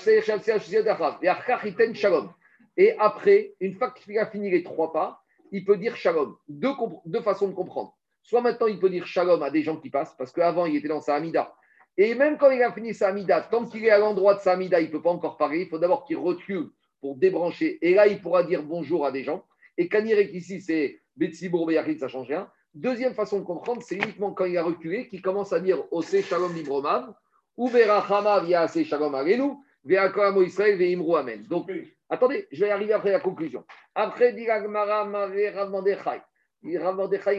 Shalom. Et après, une fois qu'il a fini les trois pas, il peut dire Shalom. Deux, deux façons de comprendre. Soit maintenant, il peut dire Shalom à des gens qui passent, parce qu'avant, il était dans sa Amida. Et même quand il a fini sa Amida, tant qu'il est à l'endroit de sa Amida, il ne peut pas encore parler. Il faut d'abord qu'il recule pour débrancher. Et là, il pourra dire bonjour à des gens. Et Kanirek ici, c'est Betsibour Beyachid, ça ne change rien. Deuxième façon de comprendre, c'est uniquement quand il a reculé qu'il commence à dire Ose Shalom Libromav, ou Berachama via Ase Shalom Arenu, Veakoramo Israël, Veimru Amen. Donc, attendez, je vais arriver après la conclusion. Après, dit Agmara, Rav Mordechai. Il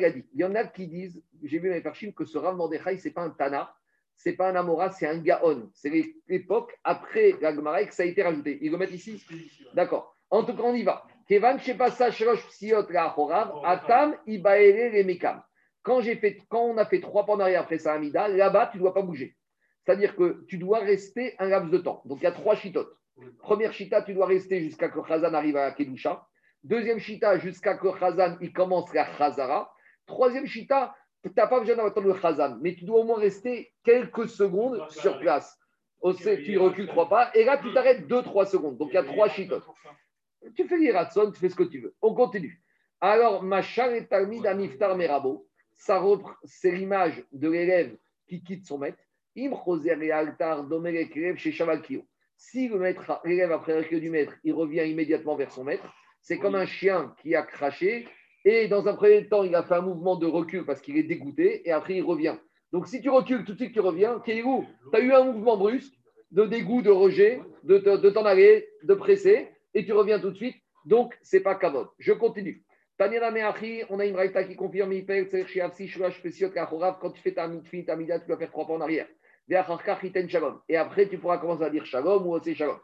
a dit il y en a qui disent, j'ai vu les Farshim, que ce Rav Mordechai, ce n'est pas un Tana, ce n'est pas un Amora, c'est un Gaon. C'est l'époque après l'Agmara que ça a été rajouté. Ils le mettent ici D'accord. En tout cas, on y va. Kevan Psiot La Horav, Atam Remekam. Quand, fait, quand on a fait trois pas en arrière après ça, Amida, là-bas, tu ne dois pas bouger. C'est-à-dire que tu dois rester un laps de temps. Donc, il y a trois chitotes. Première chita, tu dois rester jusqu'à que Khazan arrive à Kedusha. Deuxième chita, jusqu'à que Khazan il commence la Khazara. Troisième chita, tu n'as pas besoin d'attendre le Khazan, mais tu dois au moins rester quelques secondes sur place. Au- Tu recules trois pas, et là, tu t'arrêtes deux, trois secondes. Donc, il y a trois chitotes. Tu fais les ratson, tu fais ce que tu veux. On continue. Alors, Machar et Talmid Amiftar Merabo, c'est l'image de l'élève qui quitte son maître. Si le maître, l'élève après le du maître, il revient immédiatement vers son maître, c'est comme un chien qui a craché et dans un premier temps, il a fait un mouvement de recul parce qu'il est dégoûté et après il revient. Donc si tu recules tout de suite, tu reviens, tu as eu un mouvement brusque de dégoût, de rejet, de, de t'en aller, de presser et tu reviens tout de suite. Donc, c'est pas kavod. Je continue. Tania Meachi, on a une raïta qui confirme quand tu fais ta mitfi, ta tu dois faire trois pas en arrière. Et après, tu pourras commencer à dire Shalom ou Ose Shalom.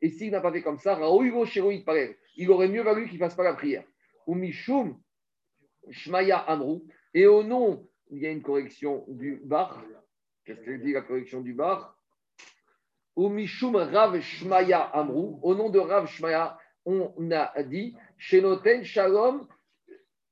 Et s'il n'a pas fait comme ça. Il aurait mieux valu qu'il ne fasse pas la prière. Ou Mishum, Shmaya, Amrou. Et au nom, il y a une correction du bar. Qu'est-ce qu'elle dit, la correction du bar? Ou Mishum Rav Shmaya Amrou, au nom de Rav Shmaya, on a dit Shenoten Shalom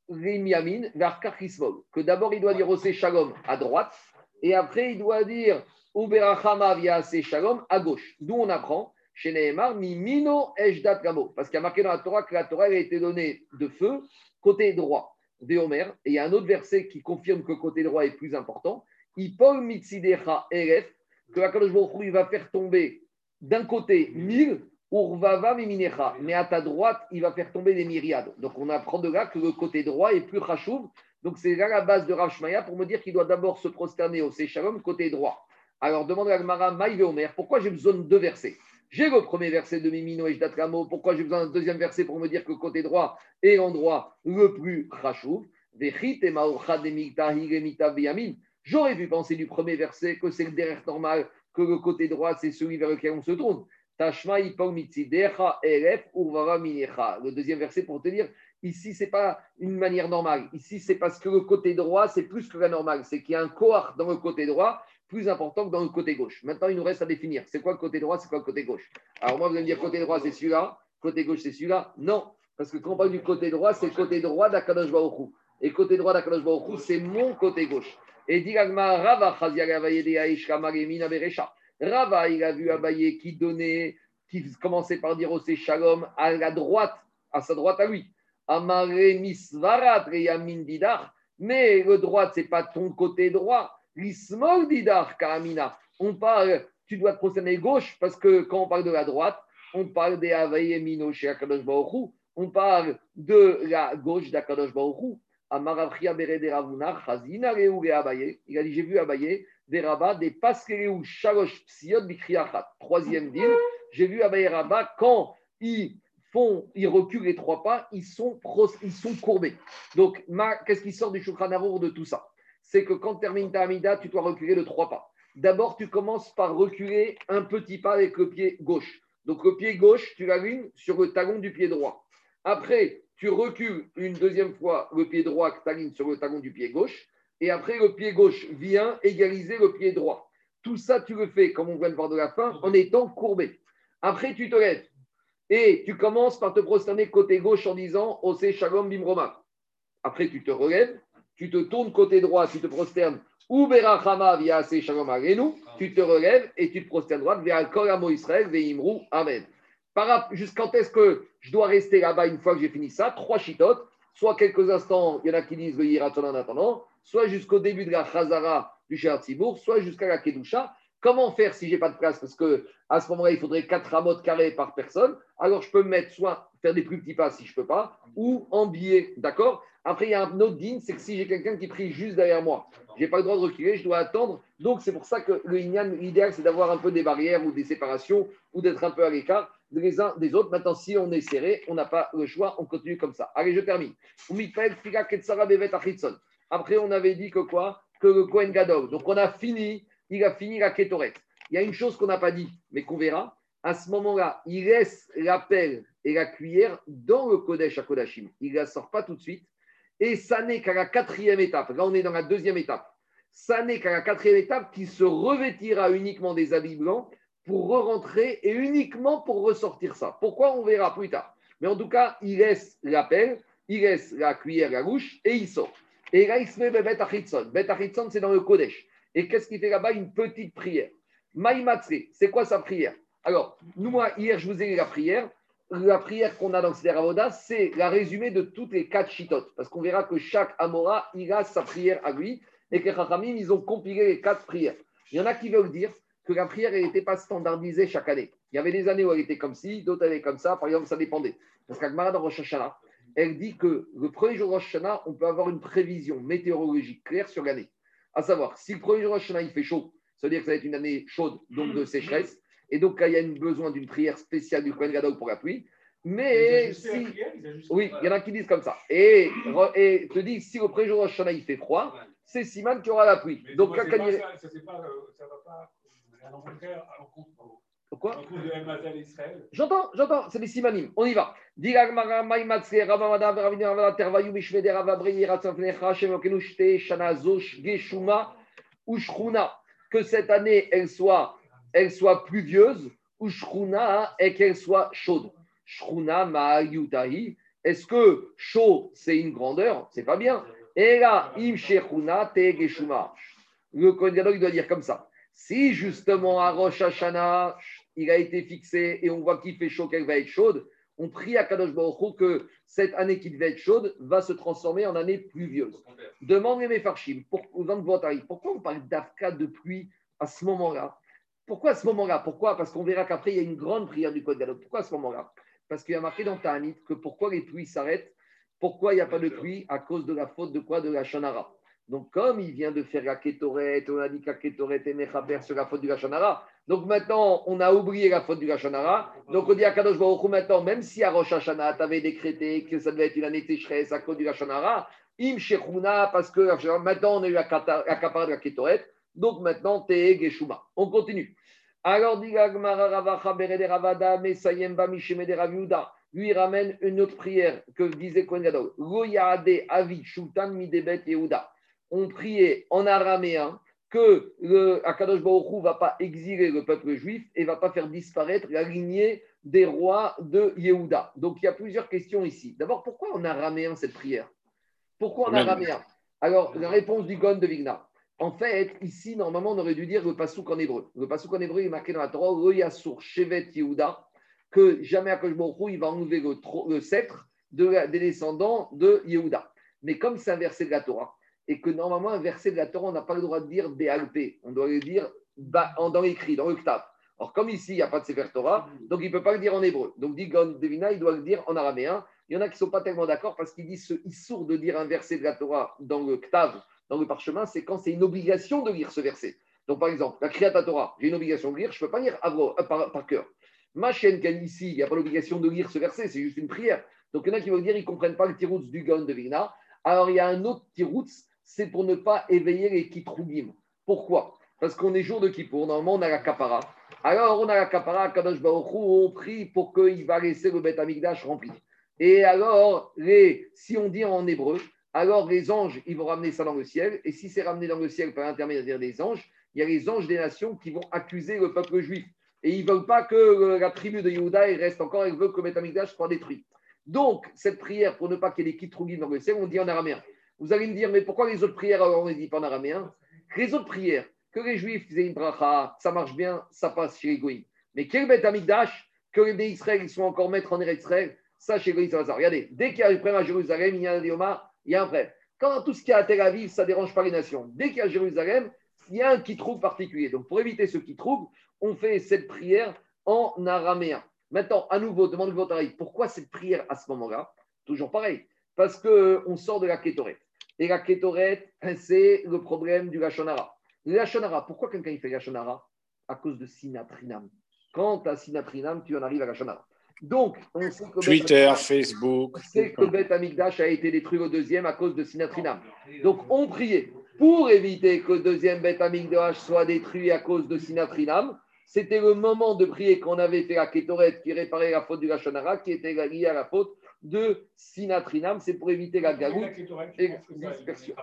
Rimiamin Varkar Kismol, que d'abord il doit dire Ose Shalom à droite, et après il doit dire Uberachama via Shalom à gauche. D'où on apprend chez Nehemar Mimino Ejdat Gamo, parce qu'il y a marqué dans la Torah que la Torah a été donnée de feu côté droit. Véomer, et il y a un autre verset qui confirme que côté droit est plus important. Ipol Mitzidecha Eref, que Akadosh Baruch il va faire tomber d'un côté mille, Urvava Miminecha, mais à ta droite, il va faire tomber des myriades. Donc on apprend de là que le côté droit est plus rachouv. Donc c'est là la base de Rav pour me dire qu'il doit d'abord se prosterner au Shalom côté droit. Alors demande à Gmara, Maïve Omer, pourquoi j'ai besoin de deux versets? J'ai le premier verset de Mimino et Jdat Kamo, pourquoi j'ai besoin d'un deuxième verset pour me dire que côté droit est l'endroit le plus Biyamin. J'aurais pu penser du premier verset que c'est le derrière normal, que le côté droit, c'est celui vers lequel on se tourne. Le deuxième verset pour te dire, ici, c'est pas une manière normale. Ici, c'est parce que le côté droit, c'est plus que la normale. C'est qu'il y a un koar dans le côté droit plus important que dans le côté gauche. Maintenant, il nous reste à définir. C'est quoi le côté droit, c'est quoi le côté gauche? Alors moi, vous allez me dire, côté droit, c'est celui-là. Côté gauche, c'est celui-là. Non, parce que quand on parle du côté droit, c'est côté droit d'Akadosh Baruch Hu. Et côté droit d'Akadosh Baruch Hu, c'est mon côté gauche. Et dit Rava. Rava, il a vu Abaye qui donnait, qui commençait par dire au Shalom à la droite, à sa droite à lui. Amare Misvarat Reyamin Didar. Mais le droit, c'est pas ton côté droit. L'ismol Didar Karamina. On parle, tu dois te prosterner gauche parce que quand on parle de la droite, on parle des Avaye Mino chez Akadosh. On parle de la gauche d'Akadosh Baruch Hu. Amaravria Berede Ravuna, Chazina Reu Abaye. Il a dit J'ai vu Abaye, des rabats, des paskereu shalosh psiot bikriachat. Troisième deal, j'ai vu Abaye Rabat quand ils font, ils reculent les trois pas, ils sont, pros- ils sont courbés. Donc, qu'est-ce qui sort du Shulchan Arour de tout ça? C'est que quand tu termines ta Amida, tu dois reculer de trois pas. D'abord, tu commences par reculer un petit pas avec le pied gauche. Donc, le pied gauche, tu l'alignes sur le talon du pied droit. Après, tu recules une deuxième fois le pied droit que tu alignes sur le talon du pied gauche. Et après, le pied gauche vient égaliser le pied droit. Tout ça, tu le fais, comme on vient de voir de la fin, en étant courbé. Après, tu te lèves. Et tu commences par te prosterner côté gauche en disant Ose Shalom Bimroma. Après, tu te relèves, tu te tournes côté droit, tu te prosternes Uberachama via Ase Shalom tu te relèves et tu te prosternes droite via Kol Amo Israël Veimru Amen. Jusqu'à est-ce que je dois rester là-bas une fois que j'ai fini ça? Trois chitotes, soit quelques instants, il y en a qui disent le Yiraton en attendant, soit jusqu'au début de la Chazara du Shérat Tzibour, soit jusqu'à la Kedusha. Comment faire si j'ai pas de place? Parce que à ce moment-là, il faudrait 4 ramotes carrés par personne. Alors, je peux me mettre soit faire des plus petits pas si je peux pas, ou en billet, d'accord? Après, il y a un autre digne, c'est que si j'ai quelqu'un qui prie juste derrière moi, j'ai pas le droit de reculer, je dois attendre. Donc, c'est pour ça que le Inyan, l'idéal, c'est d'avoir un peu des barrières ou des séparations, ou d'être un peu à l'écart des uns des autres. Maintenant, si on est serré, on n'a pas le choix, on continue comme ça. Allez, je termine. Après, on avait dit que quoi? Que le Kohen Gadol. Donc, on a fini, il a fini la Ketoret. Il y a une chose qu'on n'a pas dit, mais qu'on verra. À ce moment-là, il laisse la pelle et la cuillère dans le Kodesh à Kodashim. Il ne la sort pas tout de suite. Et ça n'est qu'à la quatrième étape. Là, on est dans la deuxième étape. Ça n'est qu'à la quatrième étape qu'il se revêtira uniquement des habits blancs pour re-rentrer et uniquement pour ressortir ça. Pourquoi? On verra plus tard. Mais en tout cas, il laisse la pelle, il laisse la cuillère, la bouche et il sort. Et là, il se met Bet Achitson. Bet Achitson, c'est dans le Kodesh. Et qu'est-ce qu'il fait là-bas? Une petite prière. Maïmatsé, c'est quoi sa prière? Alors, nous, moi, hier, je vous ai dit la prière. La prière qu'on a dans le Avoda, c'est la résumé de toutes les quatre chitotes. Parce qu'on verra que chaque Amora, il a sa prière à lui. Et que Chachamim, ils ont compilé les quatre prières. Il y en a qui veulent dire que la prière n'était pas standardisée chaque année. Il y avait des années où elle était comme ci, d'autres années comme ça. Par exemple, ça dépendait. Parce qu'Agmara dans Rosh Hashanah, elle dit que le premier jour de Rosh Hashanah, on peut avoir une prévision météorologique claire sur l'année. À savoir, si le premier jour de Rosh Hashanah, il fait chaud, ça veut dire que ça va être une année chaude, donc de sécheresse. Et donc, quand il y a une- besoin d'une prière spéciale du Kohen Gadol pour la pluie. Mais si. Oui, il y en a qui disent comme ça. Et, et te disent, si le premier jour de Rosh il fait froid, c'est Siman qui aura la pluie. Donc, quand il y a-
ça, pas, euh, ça va pas à l'encontre à l'encontre
Quoi
à l'encontre de El Mazal Israël.
J'entends, j'entends, c'est des simanim. On y va. Que cette année, elle soit, elle soit pluvieuse, Ushruna, et qu'elle soit chaude. Shruna, Ma'ayutahi. Est-ce que chaud, c'est une grandeur? C'est pas bien. Et là, Im. Le il doit dire comme ça. Si justement à Rosh Hashanah, il a été fixé et on voit qu'il fait chaud, qu'elle va être chaude, on prie à Kadosh Baruch que cette année qui devait être chaude va se transformer en année pluvieuse. Demande les Mefarshim, pour, pourquoi on parle d'Afka de pluie à ce moment-là? Pourquoi à ce moment-là? Pourquoi? Parce qu'on verra qu'après, il y a une grande prière du Code Gadol. Pourquoi à ce moment-là? Parce qu'il y a marqué dans Ta'anit que pourquoi les pluies s'arrêtent Pourquoi il n'y a pas de pluie À cause de la faute de quoi? De la Shonara. Donc, comme il vient de faire la Ketoret, on a dit que la Ketoret est Mechaber sur la faute du Lachonara. Donc, maintenant, on a oublié la faute du Lachonara. Donc, on dit à Kadosh Baruch Hu, maintenant, même si à Rosh Hashanah, tu avais décrété que ça devait être une année sécheresse à cause du Lachonara, Im Shechuna, parce que maintenant, on a eu la la de la Ketoret. Donc, maintenant, Te Geshuma. On continue. Alors, dit. Lui, il ramène une autre prière que disait Kohen Gadol. Avi Midebet Yehuda on priait en araméen que le Akadosh Baruch Hu va pas exiler le peuple juif et va pas faire disparaître la lignée des rois de Yehuda. Donc il y a plusieurs questions ici. D'abord, pourquoi en araméen cette prière? Pourquoi en araméen? Alors, la réponse du Gon de Vigna. En fait, ici, normalement, on aurait dû dire le pasouk en hébreu. Le pasouk en hébreu est marqué dans la Torah, Yasur Shevet Yehuda, que jamais Baruch Hu, il va enlever le, le sceptre des descendants de Yehuda. Mais comme c'est un verset de la Torah, et que normalement, un verset de la Torah, on n'a pas le droit de dire BALP, on doit le dire dans l'écrit, dans le ktav. Or, comme ici, il n'y a pas de Sefer Torah, donc il ne peut pas le dire en hébreu. Donc, dit Devina, il doit le dire en araméen. Il y en a qui ne sont pas tellement d'accord parce qu'ils disent ce issour de dire un verset de la Torah dans le ktav, dans le parchemin, c'est quand c'est une obligation de lire ce verset. Donc, par exemple, la Kriyat Torah, j'ai une obligation de lire, je ne peux pas lire euh, par, cœur. Ma chaîne ici, il n'y a pas l'obligation de lire ce verset, c'est juste une prière. Donc, il y en a qui vont dire qu'ils ne comprennent pas le tiroutz du Gon de Vigna. Alors, il y a un autre tiroutz, c'est pour ne pas éveiller les kitrougim. Pourquoi? Parce qu'on est jour de Kippour, normalement on a la kapara. Alors on a la kapara, Kadosh Baruch Hu, on prie pour qu'il va laisser le Beth Amikdash rempli. Et alors, si on dit en hébreu, alors les anges, ils vont ramener ça dans le ciel. Et si c'est ramené dans le ciel par l'intermédiaire des anges, il y a les anges des nations qui vont accuser le peuple juif. Et ils ne veulent pas que euh, la tribu de Yehuda reste encore, ils veulent que le Beth Amikdash soit détruit. Donc, cette prière, pour ne pas qu'il y ait des dans le ciel, on dit en araméen. Vous allez me dire, mais pourquoi les autres prières, alors on ne dit pas en araméen? Les autres prières, que les juifs faisaient une bracha, ça marche bien, ça passe chez les goïms. Mais quel Beth Amikdash, que les Israël, ils sont encore maîtres en Israël, ça chez les ça. Regardez, dès qu'il y a problème à Jérusalem, il y a un il y a un. Quand tout ce qui est à Tel Aviv, ça ne dérange pas les nations. Dès qu'il y a Jérusalem, il y a un qui trouve particulier. Donc, pour éviter ce qui trouve, on fait cette prière en araméen. Maintenant, à nouveau, demande avis. Pourquoi cette prière à ce moment-là? Toujours pareil. Parce qu'on sort de la kétorette. Et la kétorette, c'est le problème du Lachonara. Le Lachonara, pourquoi quelqu'un fait Lachonara? À cause de Sinatrinam. Quand tu as Sinatrinam, tu en arrives à Lachonara. Donc, on sait que
Twitter, Facebook.
on sait que Beth Amikdash a été détruit au deuxième à cause de Sinatrinam. Donc, on priait pour éviter que le deuxième Beth Amikdash soit détruit à cause de Sinatrinam. C'était le moment de prier qu'on avait fait à Kétoret qui réparait la faute du Lachonara, qui était liée à la faute de Sinatrinam. C'est pour éviter la galoute. et dispersion.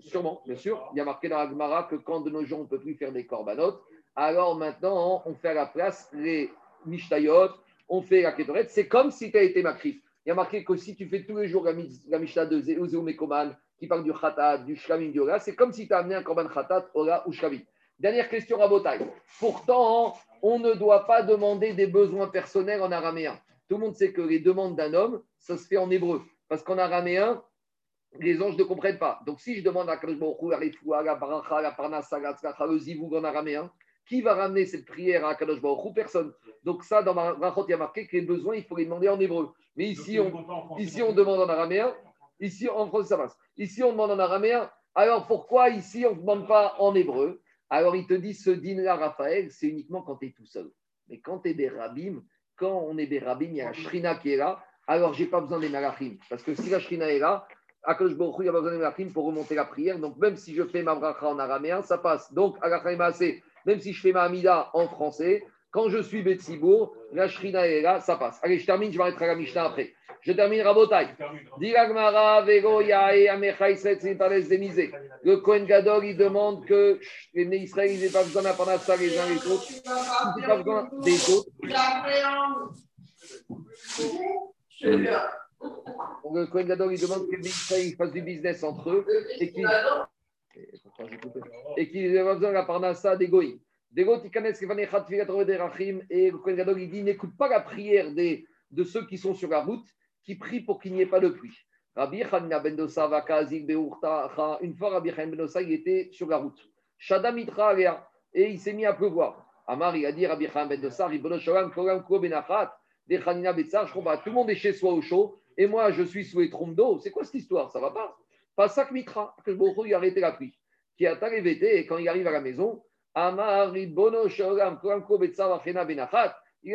Sûrement, bien sûr. Il y a marqué dans la Gemara que quand de nos jours on ne peut plus faire des korbanot, alors maintenant on fait à la place les mishtayot, on fait la kétoret. C'est comme si tu as été makrif. Il y a marqué que si tu fais tous les jours la, la mishnah de Zéou Mekoman, qui parle du khatat, du shlamim, du ola, c'est comme si tu as amené un korban khatat, ola ou shlamim. Dernière question à Botaï. Pourtant, on ne doit pas demander des besoins personnels en araméen. Tout le monde sait que les demandes d'un homme, ça se fait en hébreu. Parce qu'en araméen, les anges ne comprennent pas. Donc, si je demande à Kadosh Baruch Hu, refoua, la baracha, la parnassa, tzlacha, le zivoug en araméen, qui va ramener cette prière à Kadosh Baruch Hu? Personne. Donc, ça, dans ma rachot, il y a marqué que les besoins, il faut les demander en hébreu. Mais ici, on, ici, on demande en araméen. Ici, en français, ça passe. Ici, on demande en araméen. Alors, pourquoi ici, on ne demande pas en hébreu? Alors, il te dit, ce dîner-là, Raphaël, c'est uniquement quand tu es tout seul. Mais quand tu es Berabim, quand on est Berabim, il y a la Shrina qui est là. Alors, j'ai pas besoin des Malachim. Parce que si la Shrina est là, Akadosh Baruch il n'y a pas besoin des Malachim pour remonter la prière. Donc, même si je fais ma bracha en araméen, ça passe. Donc, Alachim Maaseh, même si je fais ma Amida en français, quand je suis Betsibourg, la Shrina est là, ça passe. Allez, je termine, je vais arrêter la Mishnah après. Je termine Rabotai. Le Kohen Gadol, il demande que les Bnei Israël, ils n'aient pas besoin d'apprendre ça les uns les autres. Ils n'aient pas besoin des autres. Le Kohen Gadol, il demande que les Israël ils fassent du business entre eux et qu'ils et qu'ils pas besoin de la parnassa des goïs. Des goïs, ils connaissent rachim, et le Kohen Gadol, il dit n'écoute pas la prière des, de ceux qui sont sur la route, qui prient pour qu'il n'y ait pas de pluie. Rabbi Hanina ben Dosa, Vakazik, Beurta, une fois Rabbi Hanina ben Dosa, il était sur la route. Shada Mitra Alea, et il s'est mis à pleuvoir. Amar, il a dit Rabbi Hanina ben Dosa, Ribono Shalom, Kolam Ko Benachat, des Hanina je comprends, tout le monde est chez soi au chaud, et moi je suis sous les trompes d'eau. C'est quoi cette histoire? Ça va pas? Pas ça que Mitra, que Hu, il a arrêté la pluie. Qui a arrivé, et quand il arrive à la maison, il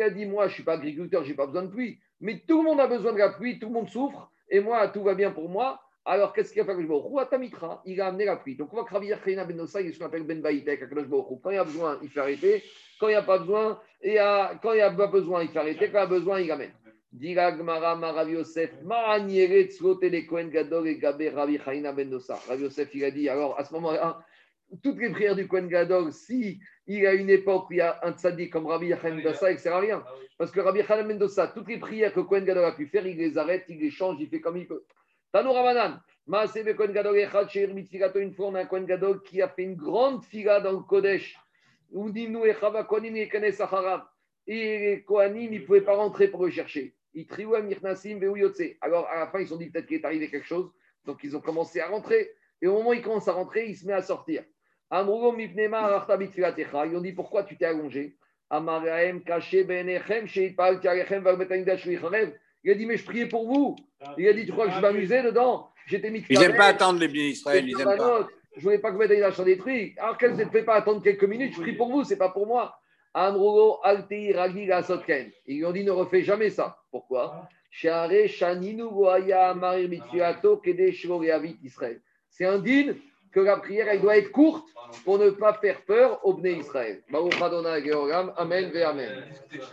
a dit Moi, je ne suis pas agriculteur, je n'ai pas besoin de pluie. Mais tout le monde a besoin de la pluie, tout le monde souffre, et moi, tout va bien pour moi. Alors, qu'est-ce qu'il a fait avec Baruch Il a amené la pluie. Donc, on voit que Ben Nosai, il est Ben. Quand il y a besoin, il fait arrêter. Quand il n'y a pas besoin, à- quand il n'y a pas besoin, il fait arrêter. Quand il a besoin, il amène. Marav Yosef, Ben. Rabbi Yosef, il a dit, alors, à ce moment-là, toutes les prières du Kohen Gadol, si il y a une époque où il y a un tzaddik comme Rabbi Ben Nosa, il ne sert à rien. Parce que Rabbi Chanan Mendoza, toutes les prières que Kohen Gadol a pu faire, il les arrête, il les change, il fait comme il peut. Tano Ramanan, Maaseh be Kohen Gadol Echad Sheir Mitfilato, une fois on a un Kohen Gadol qui a fait une grande fila dans le Kodesh. Udimnu Echava Kohanim Yekanes Acharav. Et les Kohanim, ils ne pouvaient pas rentrer pour le chercher. Alors à la fin, ils se sont dit peut-être qu'il est arrivé quelque chose. Donc ils ont commencé à rentrer. Et au moment où ils commencent à rentrer, il se met à sortir. Ils ont dit pourquoi tu t'es allongé? Il a dit, mais je priais pour vous. Il a dit, tu crois que je m'amusais dedans? J'étais mis
Ils n'aiment pas attendre les Israël, ils n'aiment pas.
Je voulais pas que Betaïda soit détruit. Alors qu'elle ne fait pas attendre quelques minutes, je prie pour vous, c'est pas pour moi. Amrugo Alti Ragi Sotken. Ils lui ont dit, ne refais jamais ça. Pourquoi? Share Shaninu Goaya Marir Mitfiato Kede Shloreavit Israël. C'est un din que la prière, elle doit être courte pour ne pas faire peur au Bné Israël. Baruch Adonai Georgam. Amen ve Amen.